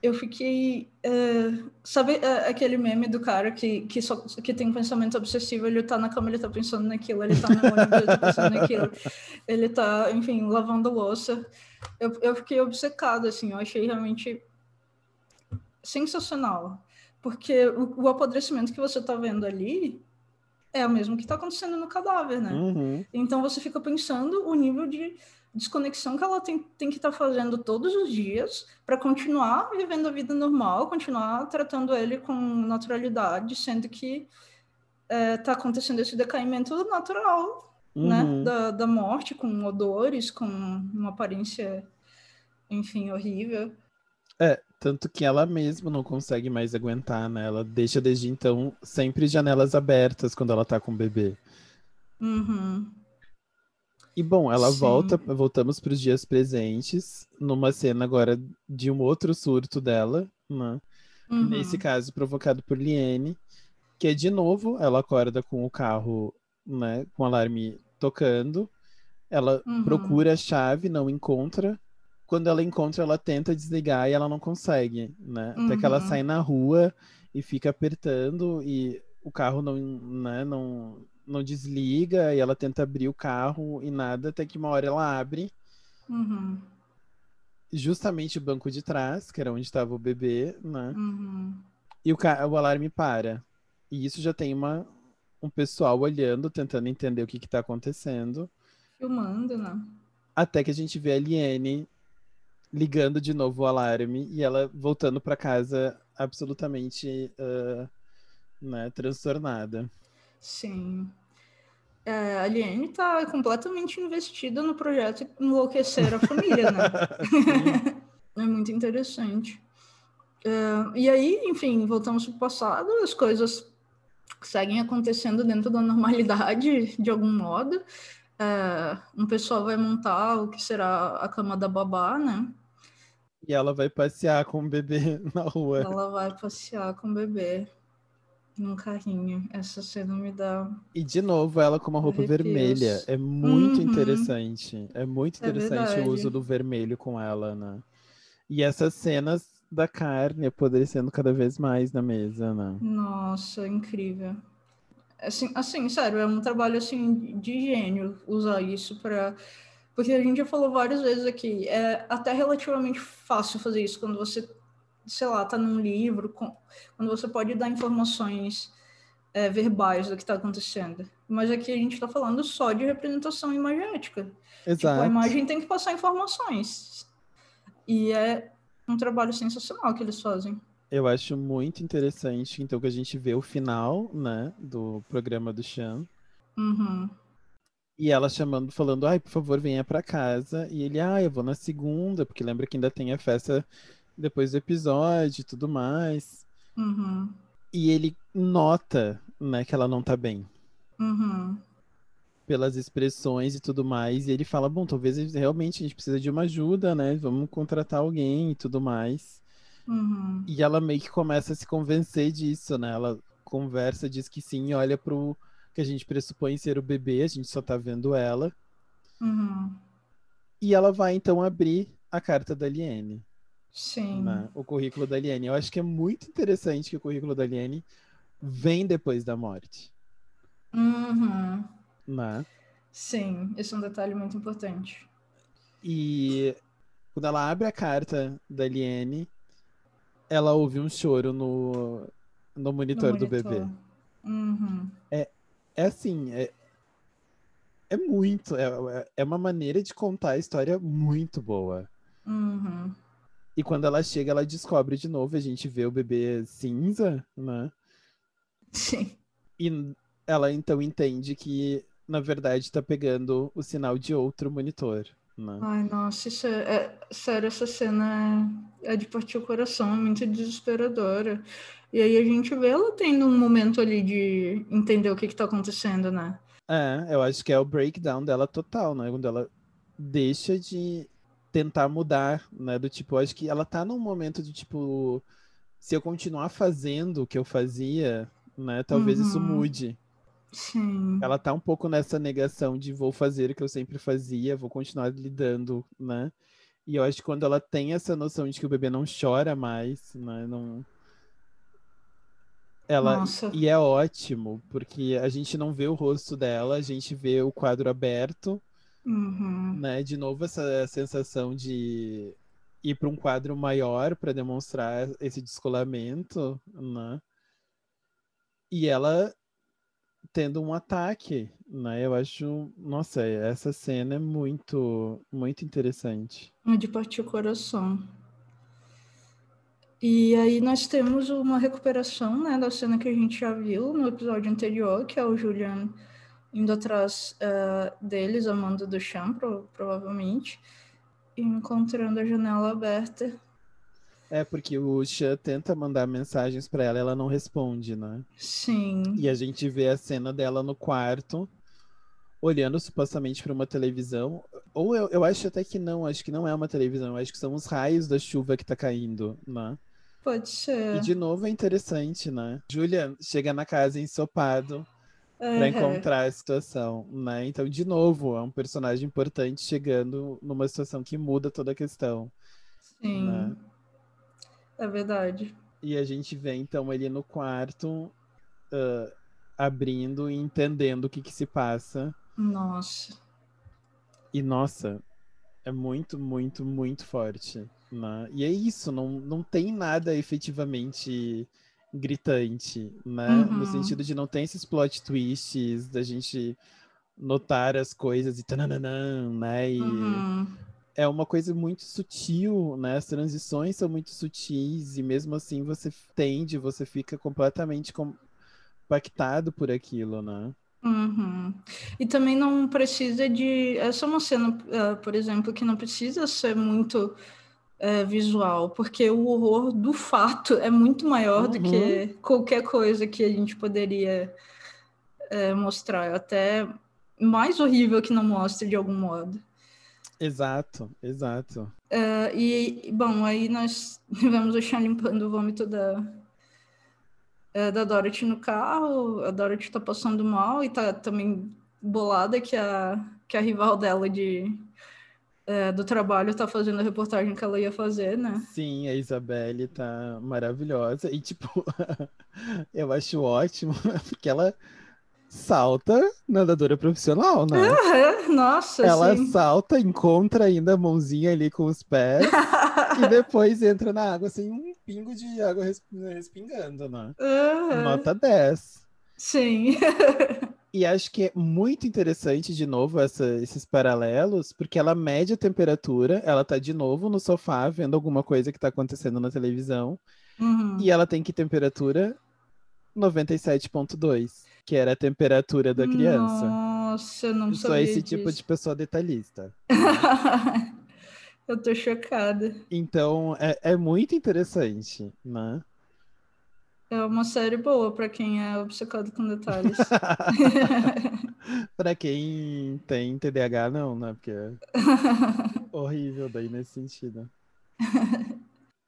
S2: eu fiquei. Uh, sabe uh, aquele meme do cara que, que, só, que tem um pensamento obsessivo? Ele tá na cama, ele tá pensando naquilo, ele tá no ônibus, ele tá pensando naquilo, ele tá, enfim, lavando louça. Eu, eu fiquei obcecado, assim, eu achei realmente sensacional. Porque o, o apodrecimento que você tá vendo ali é o mesmo que está acontecendo no cadáver, né?
S1: Uhum.
S2: Então você fica pensando o nível de desconexão que ela tem, tem que estar tá fazendo todos os dias para continuar vivendo a vida normal, continuar tratando ele com naturalidade, sendo que está é, tá acontecendo esse decaimento natural, né?
S1: Uhum.
S2: Da, da morte, com odores, com uma aparência, enfim, horrível.
S1: É, tanto que ela mesma não consegue mais aguentar, né? Ela deixa desde então sempre janelas abertas quando ela tá com o bebê.
S2: Uhum.
S1: E bom, ela
S2: Sim.
S1: volta, voltamos para os dias presentes, numa cena agora de um outro surto dela, né?
S2: Uhum.
S1: Nesse caso, provocado por Liene, que é de novo, ela acorda com o carro, né, com o alarme tocando. Ela
S2: Uhum.
S1: procura a chave, não encontra. Quando ela encontra, ela tenta desligar e ela não consegue, né? Até que ela
S2: Uhum.
S1: sai na rua e fica apertando e o carro não, né, não, não desliga e ela tenta abrir o carro e nada, até que uma hora ela abre
S2: Uhum.
S1: justamente o banco de trás, que era onde estava o bebê, né?
S2: Uhum.
S1: E o, o alarme para. E isso já tem uma, um pessoal olhando, tentando entender o que está acontecendo.
S2: Filmando, né?
S1: Até que a gente vê a Liene ligando de novo o alarme e ela voltando para casa absolutamente ah, né, transtornada.
S2: Sim. É, a Liane está completamente investida no projeto Enlouquecer a Família, né? é muito interessante. É, e aí, enfim, voltamos para o passado, as coisas seguem acontecendo dentro da normalidade, de algum modo. É, um pessoal vai montar o que será a cama da babá, né?
S1: E ela vai passear com o bebê na rua.
S2: Ela vai passear com o bebê num carrinho. Essa cena me dá.
S1: E de novo, ela com uma roupa
S2: Arrepios.
S1: vermelha. É muito
S2: Uhum.
S1: interessante. É muito
S2: É
S1: interessante o
S2: verdade.
S1: uso do vermelho com ela, né? E essas cenas da carne apodrecendo cada vez mais na mesa, né?
S2: Nossa, incrível. Assim, assim, sério, é um trabalho assim de gênio usar isso para porque a gente já falou várias vezes aqui, é até relativamente fácil fazer isso quando você, sei lá, tá num livro, com- quando você pode dar informações é, verbais do que está acontecendo. Mas aqui a gente está falando só de representação imagética. Tipo, a
S1: Exato.
S2: imagem tem que passar informações. E é um trabalho sensacional que eles fazem.
S1: Eu acho muito interessante, então, que a gente vê o final, né, do programa do Chan.
S2: Uhum.
S1: E ela chamando, falando, ai, por favor, venha pra casa. E ele, ah, eu vou na segunda, porque lembra que ainda tem a festa depois do episódio e tudo mais.
S2: Uhum.
S1: E ele nota, né, que ela não tá bem.
S2: Uhum.
S1: pelas expressões e tudo mais. E ele fala, bom, talvez realmente a gente precisa de uma ajuda, né? Vamos contratar alguém e tudo mais.
S2: Uhum.
S1: E ela meio que começa a se convencer disso, né? Ela conversa, diz que sim, olha pro que a gente pressupõe ser o bebê, a gente só tá vendo ela.
S2: Uhum.
S1: E ela vai então abrir a carta da Liene,
S2: Sim.
S1: O currículo da Liene. Eu acho que é muito interessante que o currículo da Liene vem depois da morte,
S2: Uhum.
S1: né?
S2: Sim, esse é um detalhe muito importante.
S1: E quando ela abre a carta da Liene, ela ouve um choro no, no monitor
S2: No
S1: do
S2: monitor.
S1: bebê.
S2: Uhum.
S1: É assim, é, é muito, é, é uma maneira de contar a história muito boa.
S2: Uhum.
S1: E quando ela chega, ela descobre de novo, a gente vê o bebê cinza, né?
S2: Sim.
S1: E ela então entende que, na verdade, tá pegando o sinal de outro monitor, né?
S2: Ai, nossa, isso é, é- sério, essa cena é, é de partir o coração, é muito desesperadora. E aí a gente vê ela tendo um momento ali de entender o que que tá acontecendo, né?
S1: É, eu acho que é o breakdown dela total, né? Quando ela deixa de tentar mudar, né? Do tipo, acho que ela tá num momento de tipo, se eu continuar fazendo o que eu fazia, né? Talvez isso
S2: Uhum.
S1: mude.
S2: Sim.
S1: Ela tá um pouco nessa negação de vou fazer o que eu sempre fazia, vou continuar lidando, né? E eu acho que quando ela tem essa noção de que o bebê não chora mais, né? Não. Ela.
S2: Nossa.
S1: E é ótimo, porque a gente não vê o rosto dela, a gente vê o quadro aberto,
S2: Uhum.
S1: né? De novo, essa sensação de ir para um quadro maior para demonstrar esse descolamento, né? E ela tendo um ataque, né? Eu acho, nossa, essa cena é muito, muito interessante.
S2: É de partir o coração. E aí nós temos uma recuperação, né, da cena que a gente já viu no episódio anterior, que é o Julian indo atrás uh, deles, amando do chão, pro, provavelmente, e encontrando a janela aberta
S1: é, porque o Xan tenta mandar mensagens para ela ela não responde, né?
S2: Sim.
S1: E a gente vê a cena dela no quarto, olhando supostamente para uma televisão. Ou eu, eu acho até que não, acho que não é uma televisão, eu acho que são os raios da chuva que tá caindo, né?
S2: Pode ser.
S1: E de novo é interessante, né? Julia chega na casa ensopado. Para encontrar a situação, né? Então, de novo, é um personagem importante chegando numa situação que muda toda a questão.
S2: Sim. Né? É verdade.
S1: E a gente vê então ele no quarto uh, abrindo e entendendo o que, que se passa.
S2: Nossa.
S1: E nossa, é muito, muito, muito forte. Né? E é isso, não, não tem nada efetivamente gritante, né? Uhum. No sentido de não tem esses plot twists da gente notar as coisas e tananã, né? E, uhum é uma coisa muito sutil, né? As transições são muito sutis e mesmo assim você tende, você fica completamente compactado por aquilo, né?
S2: Uhum. E também não precisa de. Essa é uma cena, uh, por exemplo, que não precisa ser muito uh, visual, porque o horror do fato é muito maior uhum. do que uhum. qualquer coisa que a gente poderia uh, mostrar. Até mais horrível que não mostre de algum modo.
S1: Exato, exato.
S2: Uh, e, bom, aí nós vemos o Sean limpando o vômito da, uh, da Dorothy no carro. A Dorothy tá passando mal e tá também bolada que a, que a rival dela de, uh, do trabalho tá fazendo a reportagem que ela ia fazer, né?
S1: Sim, a Isabelle tá maravilhosa. E, tipo, eu acho ótimo, porque ela salta nadadora profissional, né?
S2: Uhum, nossa,
S1: Ela
S2: sim.
S1: salta, encontra ainda a mãozinha ali com os pés e depois entra na água assim, um pingo de água respingando, né? Uhum. Nota 10.
S2: Sim.
S1: E acho que é muito interessante, de novo, essa, esses paralelos, porque ela mede a temperatura, ela tá de novo no sofá vendo alguma coisa que tá acontecendo na televisão, uhum. e ela tem que temperatura 97.2 que era a temperatura da criança.
S2: Nossa, eu não
S1: eu
S2: sabia.
S1: Sou esse
S2: disso.
S1: tipo de pessoa detalhista.
S2: eu tô chocada.
S1: Então, é, é muito interessante, né?
S2: É uma série boa para quem é obcecado com detalhes.
S1: para quem tem TDAH, não, né? Porque é horrível daí nesse sentido.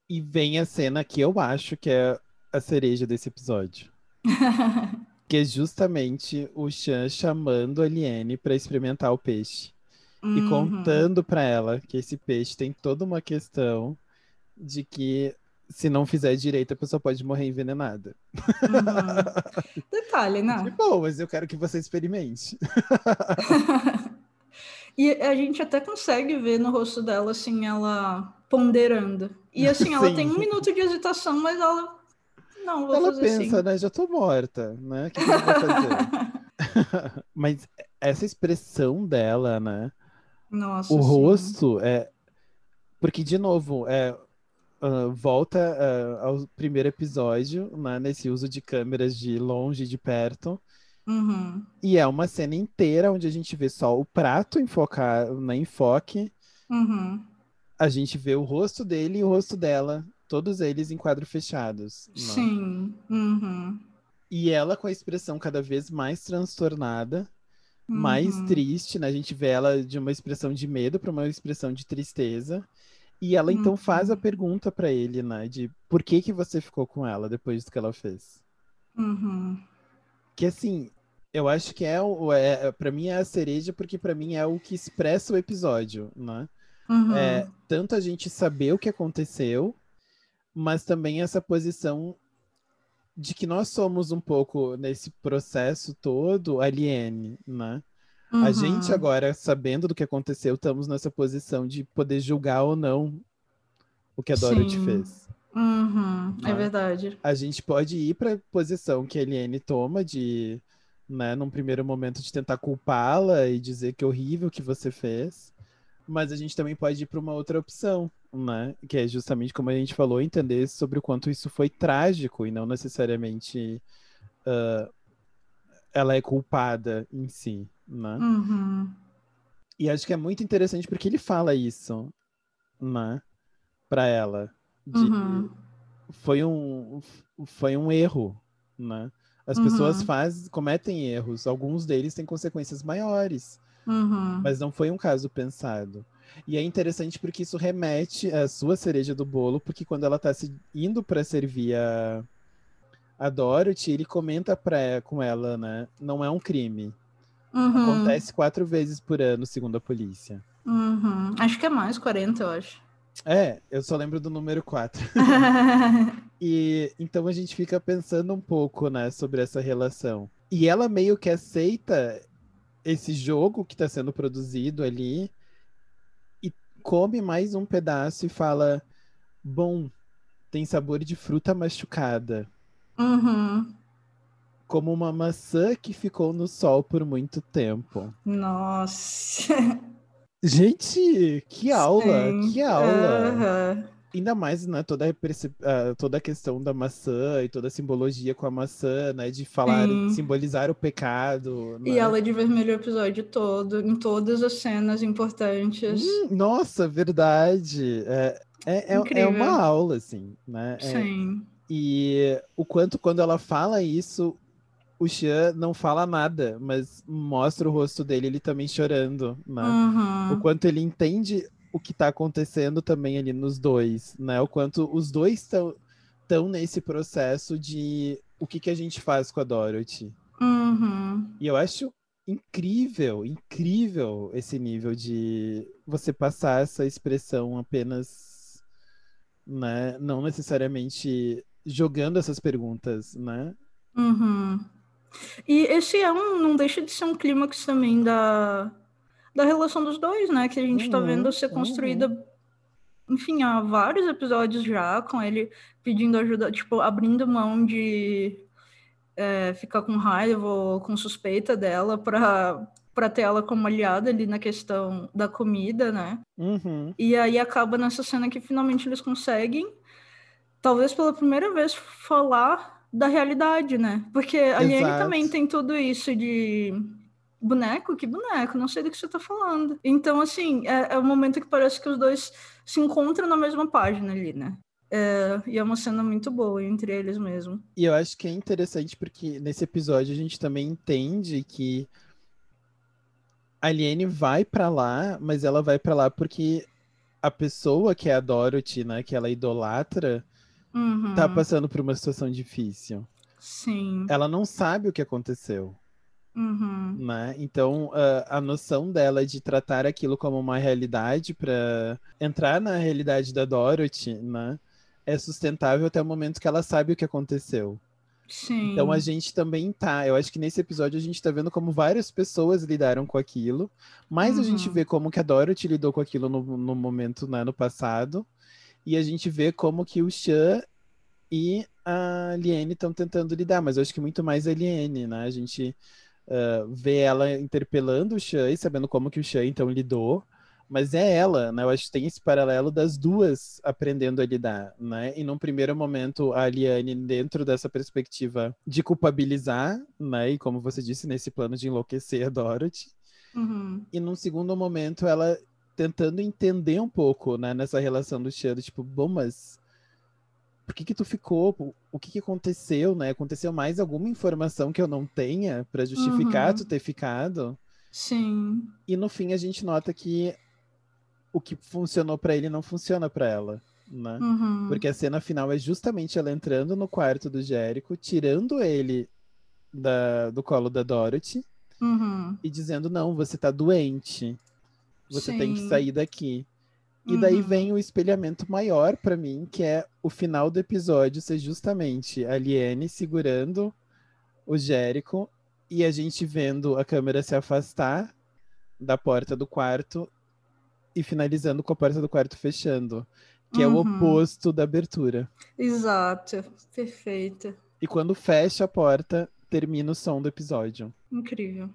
S1: E vem a cena que eu acho que é a cereja desse episódio. que é justamente o Chan chamando a Liene para experimentar o peixe. Uhum. E contando para ela que esse peixe tem toda uma questão de que se não fizer direito, a pessoa pode morrer envenenada.
S2: Uhum. Detalhe, né?
S1: Tipo, mas eu quero que você experimente.
S2: e a gente até consegue ver no rosto dela, assim, ela ponderando. E assim, ela Sim. tem um minuto de hesitação, mas ela não, vou
S1: Ela
S2: fazer
S1: pensa,
S2: assim.
S1: né? Já tô morta, né? O que, que eu vou fazer? Mas essa expressão dela, né?
S2: Nossa,
S1: o
S2: sim.
S1: rosto é. Porque, de novo, é, uh, volta uh, ao primeiro episódio, né? Nesse uso de câmeras de longe e de perto.
S2: Uhum.
S1: E é uma cena inteira onde a gente vê só o prato enfocar, na né, enfoque.
S2: Uhum.
S1: A gente vê o rosto dele e o rosto dela todos eles em quadro fechados.
S2: Né? Sim. Uhum.
S1: E ela com a expressão cada vez mais transtornada, uhum. mais triste, né? A gente vê ela de uma expressão de medo para uma expressão de tristeza. E ela então faz a uhum. pergunta para ele, né? De por que que você ficou com ela depois do que ela fez?
S2: Uhum.
S1: Que assim, eu acho que é, é para mim é a cereja porque para mim é o que expressa o episódio, né?
S2: Uhum.
S1: É, tanto a gente saber o que aconteceu, mas também essa posição de que nós somos um pouco nesse processo todo aliene, né? Uhum. A gente agora, sabendo do que aconteceu, estamos nessa posição de poder julgar ou não o que a Dorothy Sim. fez.
S2: Uhum. É né? verdade.
S1: A gente pode ir para a posição que a Eliane toma de né? Num primeiro momento de tentar culpá-la e dizer que é horrível o que você fez. Mas a gente também pode ir para uma outra opção, né? Que é justamente como a gente falou, entender sobre o quanto isso foi trágico e não necessariamente uh, ela é culpada em si, né?
S2: Uhum.
S1: E acho que é muito interessante porque ele fala isso, né? Para ela. De,
S2: Uhum.
S1: Foi um foi um erro, né? As
S2: Uhum.
S1: pessoas faz, cometem erros, alguns deles têm consequências maiores,
S2: Uhum.
S1: mas não foi um caso pensado. E é interessante porque isso remete à sua cereja do bolo, porque quando ela tá se indo para servir a, a Dorothy, ele comenta pra, com ela, né? Não é um crime.
S2: Uhum.
S1: Acontece quatro vezes por ano, segundo a polícia.
S2: Uhum. Acho que é mais 40, eu acho.
S1: É, eu só lembro do número 4. E então a gente fica pensando um pouco, né, sobre essa relação. E ela meio que aceita esse jogo que está sendo produzido ali e come mais um pedaço e fala: Bom, tem sabor de fruta machucada,
S2: uhum.
S1: como uma maçã que ficou no sol por muito tempo.
S2: Nossa.
S1: Gente, que aula,
S2: Sim.
S1: que aula!
S2: Aham.
S1: Ainda mais, né, toda a, ah, toda a questão da maçã e toda a simbologia com a maçã, né, de falar,
S2: Sim.
S1: simbolizar o pecado,
S2: E
S1: né?
S2: ela de vermelho o episódio todo, em todas as cenas importantes.
S1: Hum, nossa, verdade! É, é, é, é uma aula, assim, né? É-
S2: Sim.
S1: E o quanto quando ela fala isso, o Xian não fala nada, mas mostra o rosto dele, ele também chorando, né? O
S2: Uhum.
S1: quanto ele entende o que tá acontecendo também ali nos dois, né? O quanto os dois estão tão nesse processo de o que, que a gente faz com a Dorothy.
S2: Uhum.
S1: E eu acho incrível, incrível esse nível de você passar essa expressão apenas, né? Não necessariamente jogando essas perguntas, né?
S2: Uhum. E esse é um, não deixa de ser um clímax também da, da relação dos dois, né? Que a gente tá
S1: Uhum,
S2: vendo ser
S1: uhum.
S2: construída, enfim, há vários episódios já, com ele pedindo ajuda, tipo, abrindo mão de é, ficar com raiva ou com suspeita dela pra, pra ter ela como aliada ali na questão da comida, né?
S1: Uhum.
S2: E aí acaba nessa cena que finalmente eles conseguem, talvez pela primeira vez, falar da realidade, né? Porque a Liane também tem tudo isso de boneco, que boneco, não sei do que você tá falando. Então, assim, é, é um momento que parece que os dois se encontram na mesma página ali, né? É, e é uma cena muito boa entre eles mesmo.
S1: E eu acho que é interessante porque nesse episódio a gente também entende que a Aliene vai pra lá, mas ela vai pra lá porque a pessoa que é a Dorothy, né, que ela idolatra,
S2: Uhum,
S1: tá passando por uma situação difícil.
S2: Sim.
S1: Ela não sabe o que aconteceu,
S2: Uhum,
S1: né? Então a, a noção dela de tratar aquilo como uma realidade pra entrar na realidade da Dorothy, né, é sustentável até o momento que ela sabe o que aconteceu.
S2: sim.
S1: Então a gente também tá. Eu acho que nesse episódio a gente tá vendo como várias pessoas lidaram com aquilo, mas a gente
S2: Uhum.
S1: vê como que a Dorothy lidou com aquilo no, no momento, né, no passado, e a gente vê como que o Chan e a Liane estão tentando lidar, mas eu acho que muito mais a Liane, né? A gente ah, vê ela interpelando o Chan e sabendo como que o Chan então lidou. Mas é ela, né? Eu acho que tem esse paralelo das duas aprendendo a lidar, né? E num primeiro momento, a Liane, dentro dessa perspectiva de culpabilizar, né? E como você disse, nesse plano de enlouquecer a Dorothy.
S2: Uhum,
S1: E num segundo momento, ela tentando entender um pouco, né? Nessa relação do Chan, tipo, bom, mas por que que tu ficou? O que que aconteceu, né? Aconteceu mais alguma informação que eu não tenha pra justificar
S2: Uhum.
S1: tu ter ficado?
S2: sim.
S1: E no fim a gente nota que o que funcionou pra ele não funciona pra ela, né?
S2: Uhum,
S1: Porque a cena final é justamente ela entrando no quarto do Jérico, tirando ele da- do colo da Dorothy
S2: uhum,
S1: e dizendo: Não, você tá doente. Você tem que
S2: Sim.
S1: sair daqui. E daí
S2: Uhum.
S1: vem o espelhamento maior pra mim, que é o final do episódio ser justamente a Liane segurando o Jérico e a gente vendo a câmera se afastar da porta do quarto e finalizando com a porta do quarto fechando, que é o
S2: Uhum.
S1: oposto da abertura.
S2: Exato, perfeita.
S1: E quando fecha a porta, termina o som do episódio.
S2: Incrível.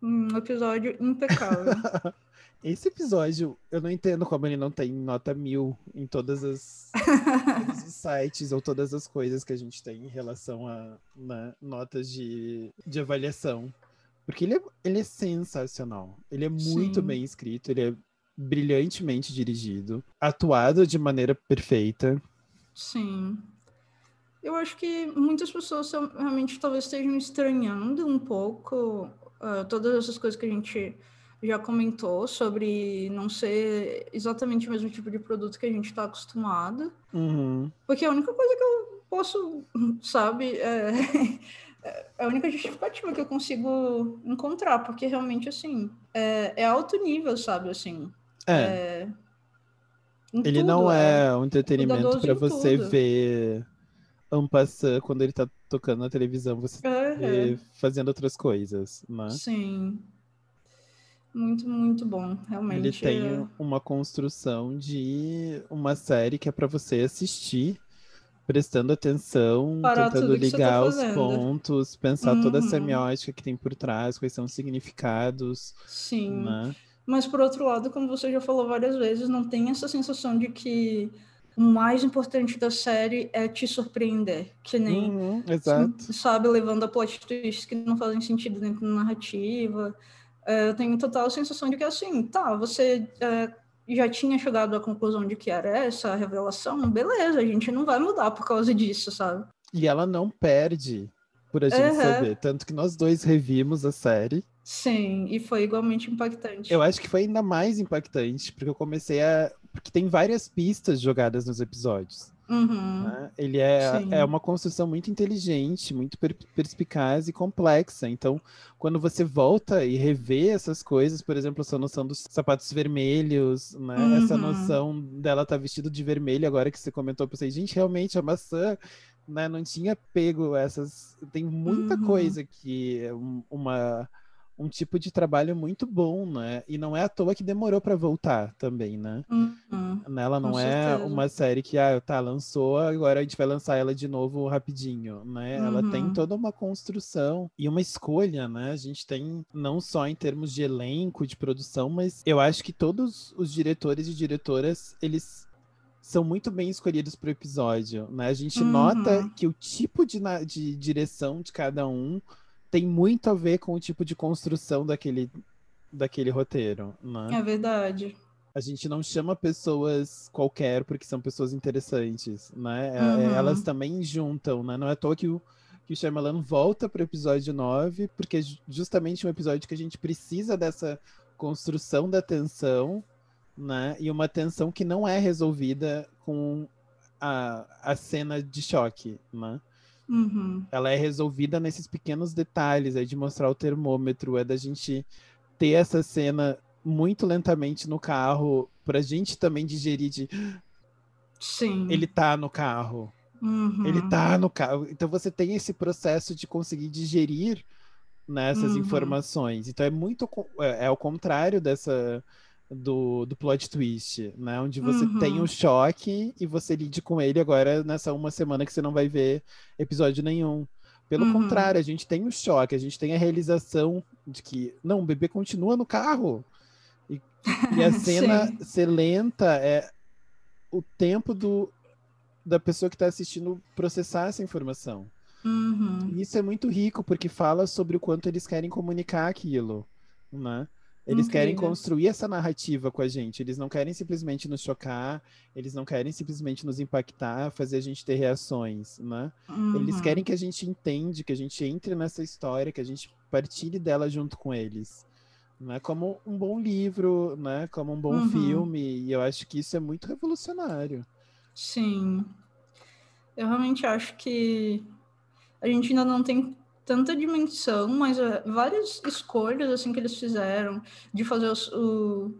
S2: Um episódio impecável.
S1: Esse episódio, eu não entendo como ele não tem nota mil em todas as todos os sites ou todas as coisas que a gente tem em relação a né, notas de, de avaliação. Porque ele é, ele é sensacional. Ele é muito
S2: Sim.
S1: bem escrito, ele é brilhantemente dirigido, atuado de maneira perfeita.
S2: Sim. Eu acho que muitas pessoas realmente talvez estejam estranhando um pouco ah, todas essas coisas que a gente já comentou sobre não ser exatamente o mesmo tipo de produto que a gente está acostumado.
S1: Uhum.
S2: Porque a única coisa que eu posso, sabe, é, é a única justificativa que eu consigo encontrar, porque realmente, assim, é, é alto nível, sabe, assim.
S1: É,
S2: em
S1: ele
S2: tudo,
S1: não é um entretenimento para você
S2: tudo.
S1: ver Ampassan quando ele tá tocando na televisão, você
S2: É,
S1: vê fazendo outras coisas, né?
S2: sim. Muito, muito bom, realmente.
S1: Ele tem uma construção de uma série que é para você assistir, prestando atenção,
S2: Parar
S1: tentando
S2: tá
S1: ligar os
S2: fazendo.
S1: pontos, pensar toda a
S2: Uhum.
S1: semiótica que tem por trás, quais são os significados,
S2: Sim.
S1: né?
S2: Mas por outro lado, como você já falou várias vezes, não tem essa sensação de que o mais importante da série é te surpreender, que nem
S1: Uhum, exato.
S2: sabe, levando a plot twists que não fazem sentido dentro da narrativa. É, eu tenho total sensação de que, assim, tá, você é, já tinha chegado à conclusão de que era essa a revelação, beleza, a gente não vai mudar por causa disso, sabe?
S1: E ela não perde por a gente
S2: Uhum.
S1: saber. Tanto que nós dois revimos a série.
S2: Sim, e foi igualmente impactante.
S1: Eu acho que foi ainda mais impactante, porque eu comecei a. Porque tem várias pistas jogadas nos episódios.
S2: Uhum.
S1: né? Ele é,
S2: Sim.
S1: é uma construção muito inteligente, muito per- perspicaz e complexa. Então, quando você volta e revê essas coisas, por exemplo, essa noção dos sapatos vermelhos, né? Essa
S2: Uhum.
S1: noção dela estar vestida de vermelho, agora que você comentou, eu pensei, gente, realmente a maçã né, não tinha pego essas. Tem muita
S2: Uhum.
S1: coisa que é um- uma. Um tipo de trabalho muito bom, né? E não é à toa que demorou para voltar também, né?
S2: Uhum.
S1: Ela não
S2: Com
S1: é
S2: certeza.
S1: uma série que, ah, tá, lançou, agora a gente vai lançar ela de novo rapidinho, né? Ela tem
S2: Uhum.
S1: toda uma construção e uma escolha, né? A gente tem não só em termos de elenco, de produção, mas eu acho que todos os diretores e diretoras, eles são muito bem escolhidos pro episódio, né? A gente
S2: Uhum.
S1: nota que o tipo de, de direção de cada um tem muito a ver com o tipo de construção daquele, daquele roteiro, né?
S2: É verdade.
S1: A gente não chama pessoas qualquer porque são pessoas interessantes, né? É-
S2: Uhum.
S1: é- Elas também juntam, né? Não é à toa que o, que o Shyamalan volta para o episódio 9, porque é ju- justamente um episódio que a gente precisa dessa construção da tensão, né? E uma tensão que não é resolvida com a, a cena de choque, né?
S2: Uhum.
S1: ela é resolvida nesses pequenos detalhes aí de mostrar o termômetro, é da gente ter essa cena muito lentamente no carro, pra gente também digerir de
S2: Sim.
S1: ele tá no carro,
S2: Uhum.
S1: ele tá no carro. Então você tem esse processo de conseguir digerir nessas
S2: Uhum.
S1: informações. Então é muito é, é ao contrário dessa do, do plot twist, né? Onde você
S2: Uhum.
S1: tem o choque e você lide com ele agora nessa uma semana que você não vai ver episódio nenhum. Pelo
S2: Uhum.
S1: contrário, a gente tem o choque, a gente tem a realização de que não, o bebê continua no carro. E, e a cena ser lenta é o tempo do, da pessoa que está assistindo processar essa informação.
S2: Uhum.
S1: Isso é muito rico, porque fala sobre o quanto eles querem comunicar aquilo, né? Eles querem
S2: Incrível.
S1: construir essa narrativa com a gente. Eles não querem simplesmente nos chocar, eles não querem simplesmente nos impactar, fazer a gente ter reações, né? Eles
S2: Uhum.
S1: querem que a gente entende, que a gente entre nessa história, que a gente partilhe dela junto com eles. Né? Como um bom livro, né? Como um bom
S2: Uhum.
S1: filme. E eu acho que isso é muito revolucionário.
S2: Sim. Eu realmente acho que a gente ainda não tem tanta dimensão, mas é, várias escolhas assim que eles fizeram de fazer os, o-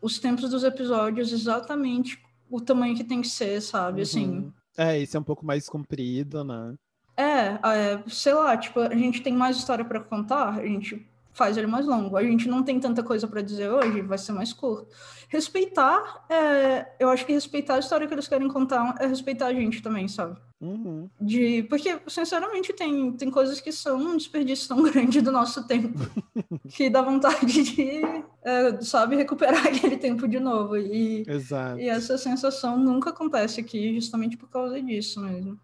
S2: os tempos dos episódios exatamente o tamanho que tem que ser, sabe? Assim,
S1: Uhum. É, esse é um pouco mais comprido, né?
S2: É, é, sei lá, tipo, a gente tem mais história para contar, a gente faz ele mais longo. A gente não tem tanta coisa para dizer hoje, vai ser mais curto. Respeitar, é, eu acho que respeitar a história que eles querem contar é respeitar a gente também, sabe?
S1: Uhum.
S2: De, porque, sinceramente, tem, tem coisas que são um desperdício tão grande do nosso tempo que dá vontade de, é, sabe, recuperar aquele tempo de novo. E,
S1: Exato.
S2: e essa sensação nunca acontece aqui, justamente por causa disso mesmo.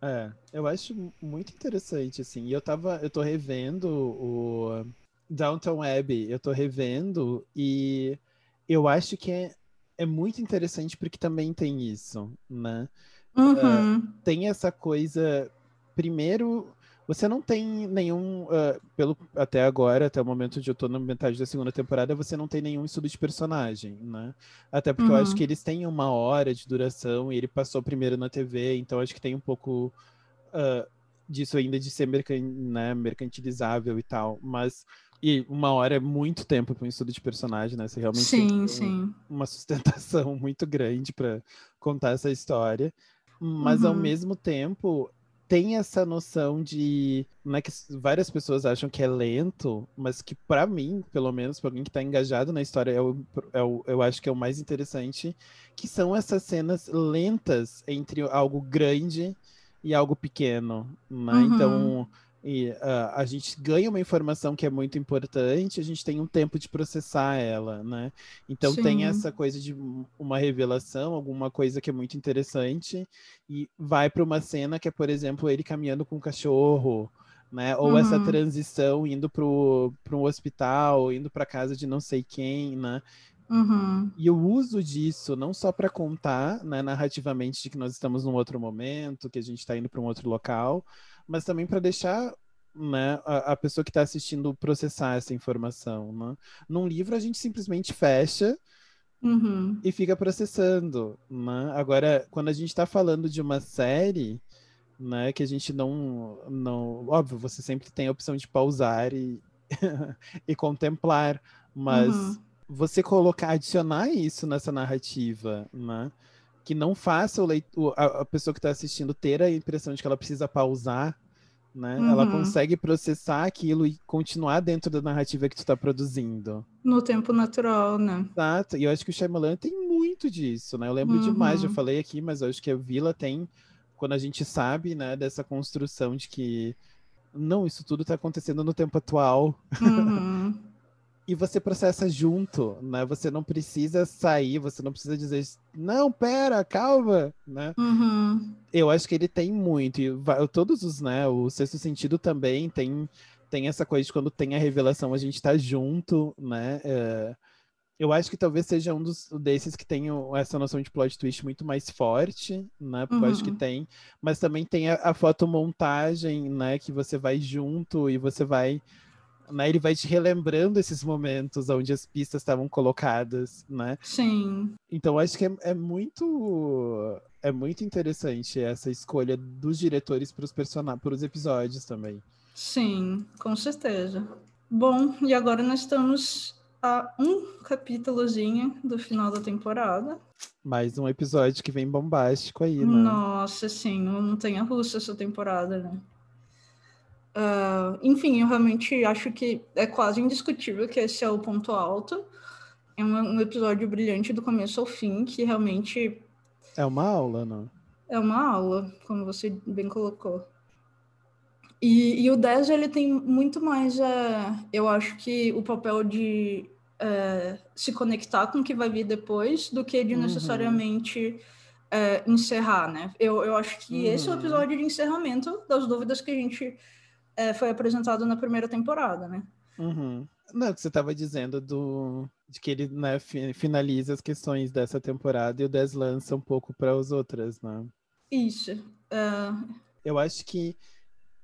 S1: É, eu acho muito interessante, assim. E eu tava, eu tô revendo o Downtown Abbey, eu tô revendo e eu acho que é, é muito interessante porque também tem isso, né?
S2: Uhum.
S1: Uh, tem essa coisa. Primeiro, você não tem nenhum. Uh, pelo, até agora, até o momento de eu tô na metade da segunda temporada, você não tem nenhum estudo de personagem, né? Até porque uhum. eu acho que eles têm uma hora de duração e ele passou primeiro na TV, então acho que tem um pouco uh, disso ainda de ser mercan né, mercantilizável e tal. Mas. E uma hora é muito tempo para um estudo de personagem, né? Você realmente
S2: sim,
S1: tem
S2: sim.
S1: uma sustentação muito grande para contar essa história mas uhum. ao mesmo tempo tem essa noção de não é que várias pessoas acham que é lento, mas que para mim, pelo menos para alguém que está engajado na história, é o, é o, eu acho que é o mais interessante, que são essas cenas lentas entre algo grande e algo pequeno, né? Uhum. Então e uh, a gente ganha uma informação que é muito importante, a gente tem um tempo de processar ela, né? Então Sim. tem essa coisa de uma revelação, alguma coisa que é muito interessante, e vai para uma cena que é, por exemplo, ele caminhando com um cachorro, né? Ou uhum. essa transição indo para um hospital, indo para casa de não sei quem, né?
S2: Uhum.
S1: E o uso disso, não só para contar né, narrativamente de que nós estamos num outro momento, que a gente está indo para um outro local, mas também para deixar né, a, a, pessoa que está assistindo processar essa informação. Né? Num livro, a gente simplesmente fecha
S2: uhum.
S1: e fica processando. Né? Agora, quando a gente está falando de uma série, né, que a gente não, não. Óbvio, você sempre tem a opção de pausar e, e contemplar, mas uhum. você colocar, adicionar isso nessa narrativa, né? Que não faça o leitor, a, pessoa que está assistindo ter a impressão de que ela precisa pausar, né? Uhum. Ela consegue processar aquilo e continuar dentro da narrativa que tu está produzindo.
S2: No tempo natural, né?
S1: Exato. E eu acho que o Shyamalan tem muito disso, né? Eu lembro uhum. demais, já falei aqui, mas eu acho que a Vila tem, quando a gente sabe, né, dessa construção de que não, isso tudo está acontecendo no tempo atual.
S2: Uhum.
S1: E você processa junto, né? Você não precisa sair, você não precisa dizer, não, pera, calma, né?
S2: Uhum.
S1: Eu acho que ele tem muito, e todos os, né? O Sexto Sentido também tem, tem essa coisa de quando tem a revelação, a gente tá junto, né? É, eu acho que talvez seja um dos desses que tem essa noção de plot twist muito mais forte, né? Porque uhum. eu acho que uhum. tem, mas também tem a, a fotomontagem, né? Que você vai junto e você vai né? Ele vai te relembrando esses momentos onde as pistas estavam colocadas, né?
S2: Sim.
S1: Então acho que é, é muito é muito interessante essa escolha dos diretores para os personagens, para os episódios também.
S2: Sim, com certeza. Bom, e agora nós estamos a um capítulozinho do final da temporada.
S1: Mais um episódio que vem bombástico aí, né?
S2: Nossa, sim, não tem a russa essa temporada, né? Uh, enfim, eu realmente acho que é quase indiscutível que esse é o ponto alto. É um, um, episódio brilhante do começo ao fim, que realmente.
S1: É uma aula, não?
S2: É uma aula, como você bem colocou. E, e o 10 ele tem muito mais, uh, eu acho que o papel de uh, se conectar com o que vai vir depois do que de uhum. necessariamente uh, encerrar, né? Eu, eu acho que uhum. esse é o episódio de encerramento das dúvidas que a gente é, foi apresentado na primeira temporada, né?
S1: Uhum. Não, que você estava dizendo do de que ele né, finaliza as questões dessa temporada e o 10 lança um pouco para as outras, né?
S2: Isso. Uh...
S1: Eu acho que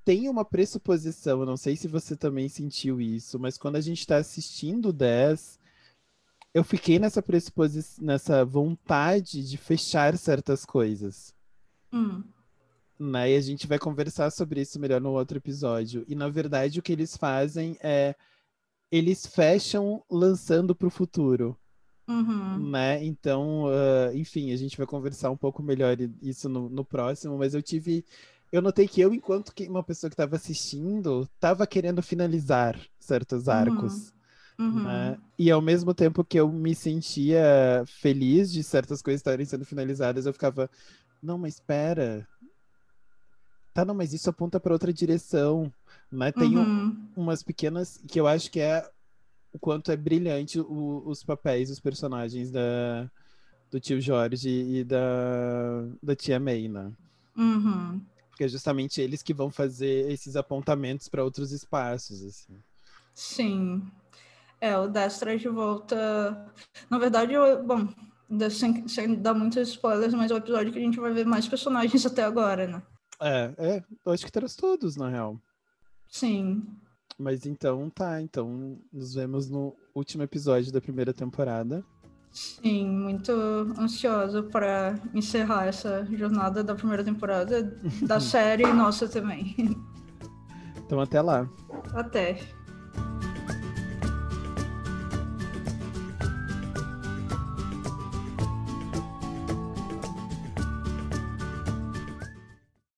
S1: tem uma pressuposição, não sei se você também sentiu isso, mas quando a gente está assistindo o 10, eu fiquei nessa pressuposição, nessa vontade de fechar certas coisas.
S2: Hum
S1: né? E a gente vai conversar sobre isso melhor no outro episódio. E na verdade o que eles fazem é eles fecham lançando para o futuro.
S2: Uhum.
S1: Né? Então, uh, enfim, a gente vai conversar um pouco melhor isso no, no, próximo, mas eu tive. Eu notei que eu, enquanto que uma pessoa que estava assistindo, estava querendo finalizar certos uhum. arcos.
S2: Uhum.
S1: Né? E ao mesmo tempo que eu me sentia feliz de certas coisas estarem sendo finalizadas, eu ficava, não, mas espera, Tá, não, mas isso aponta para outra direção, né? Tem
S2: Uhum.
S1: um- umas pequenas que eu acho que é o quanto é brilhante o- os papéis, os personagens da, do tio Jorge e da, da tia May, né?
S2: Uhum.
S1: Porque é justamente eles que vão fazer esses apontamentos para outros espaços, assim.
S2: Sim. É, o Destra de volta. Na verdade, eu, bom, sem, sem dar muitos spoilers, mas é o episódio que a gente vai ver mais personagens até agora, né?
S1: É, é, acho que traz todos, na real.
S2: Sim.
S1: Mas então tá, então nos vemos no último episódio da primeira temporada.
S2: Sim, muito ansiosa para encerrar essa jornada da primeira temporada da série nossa também.
S1: Então até lá.
S2: Até.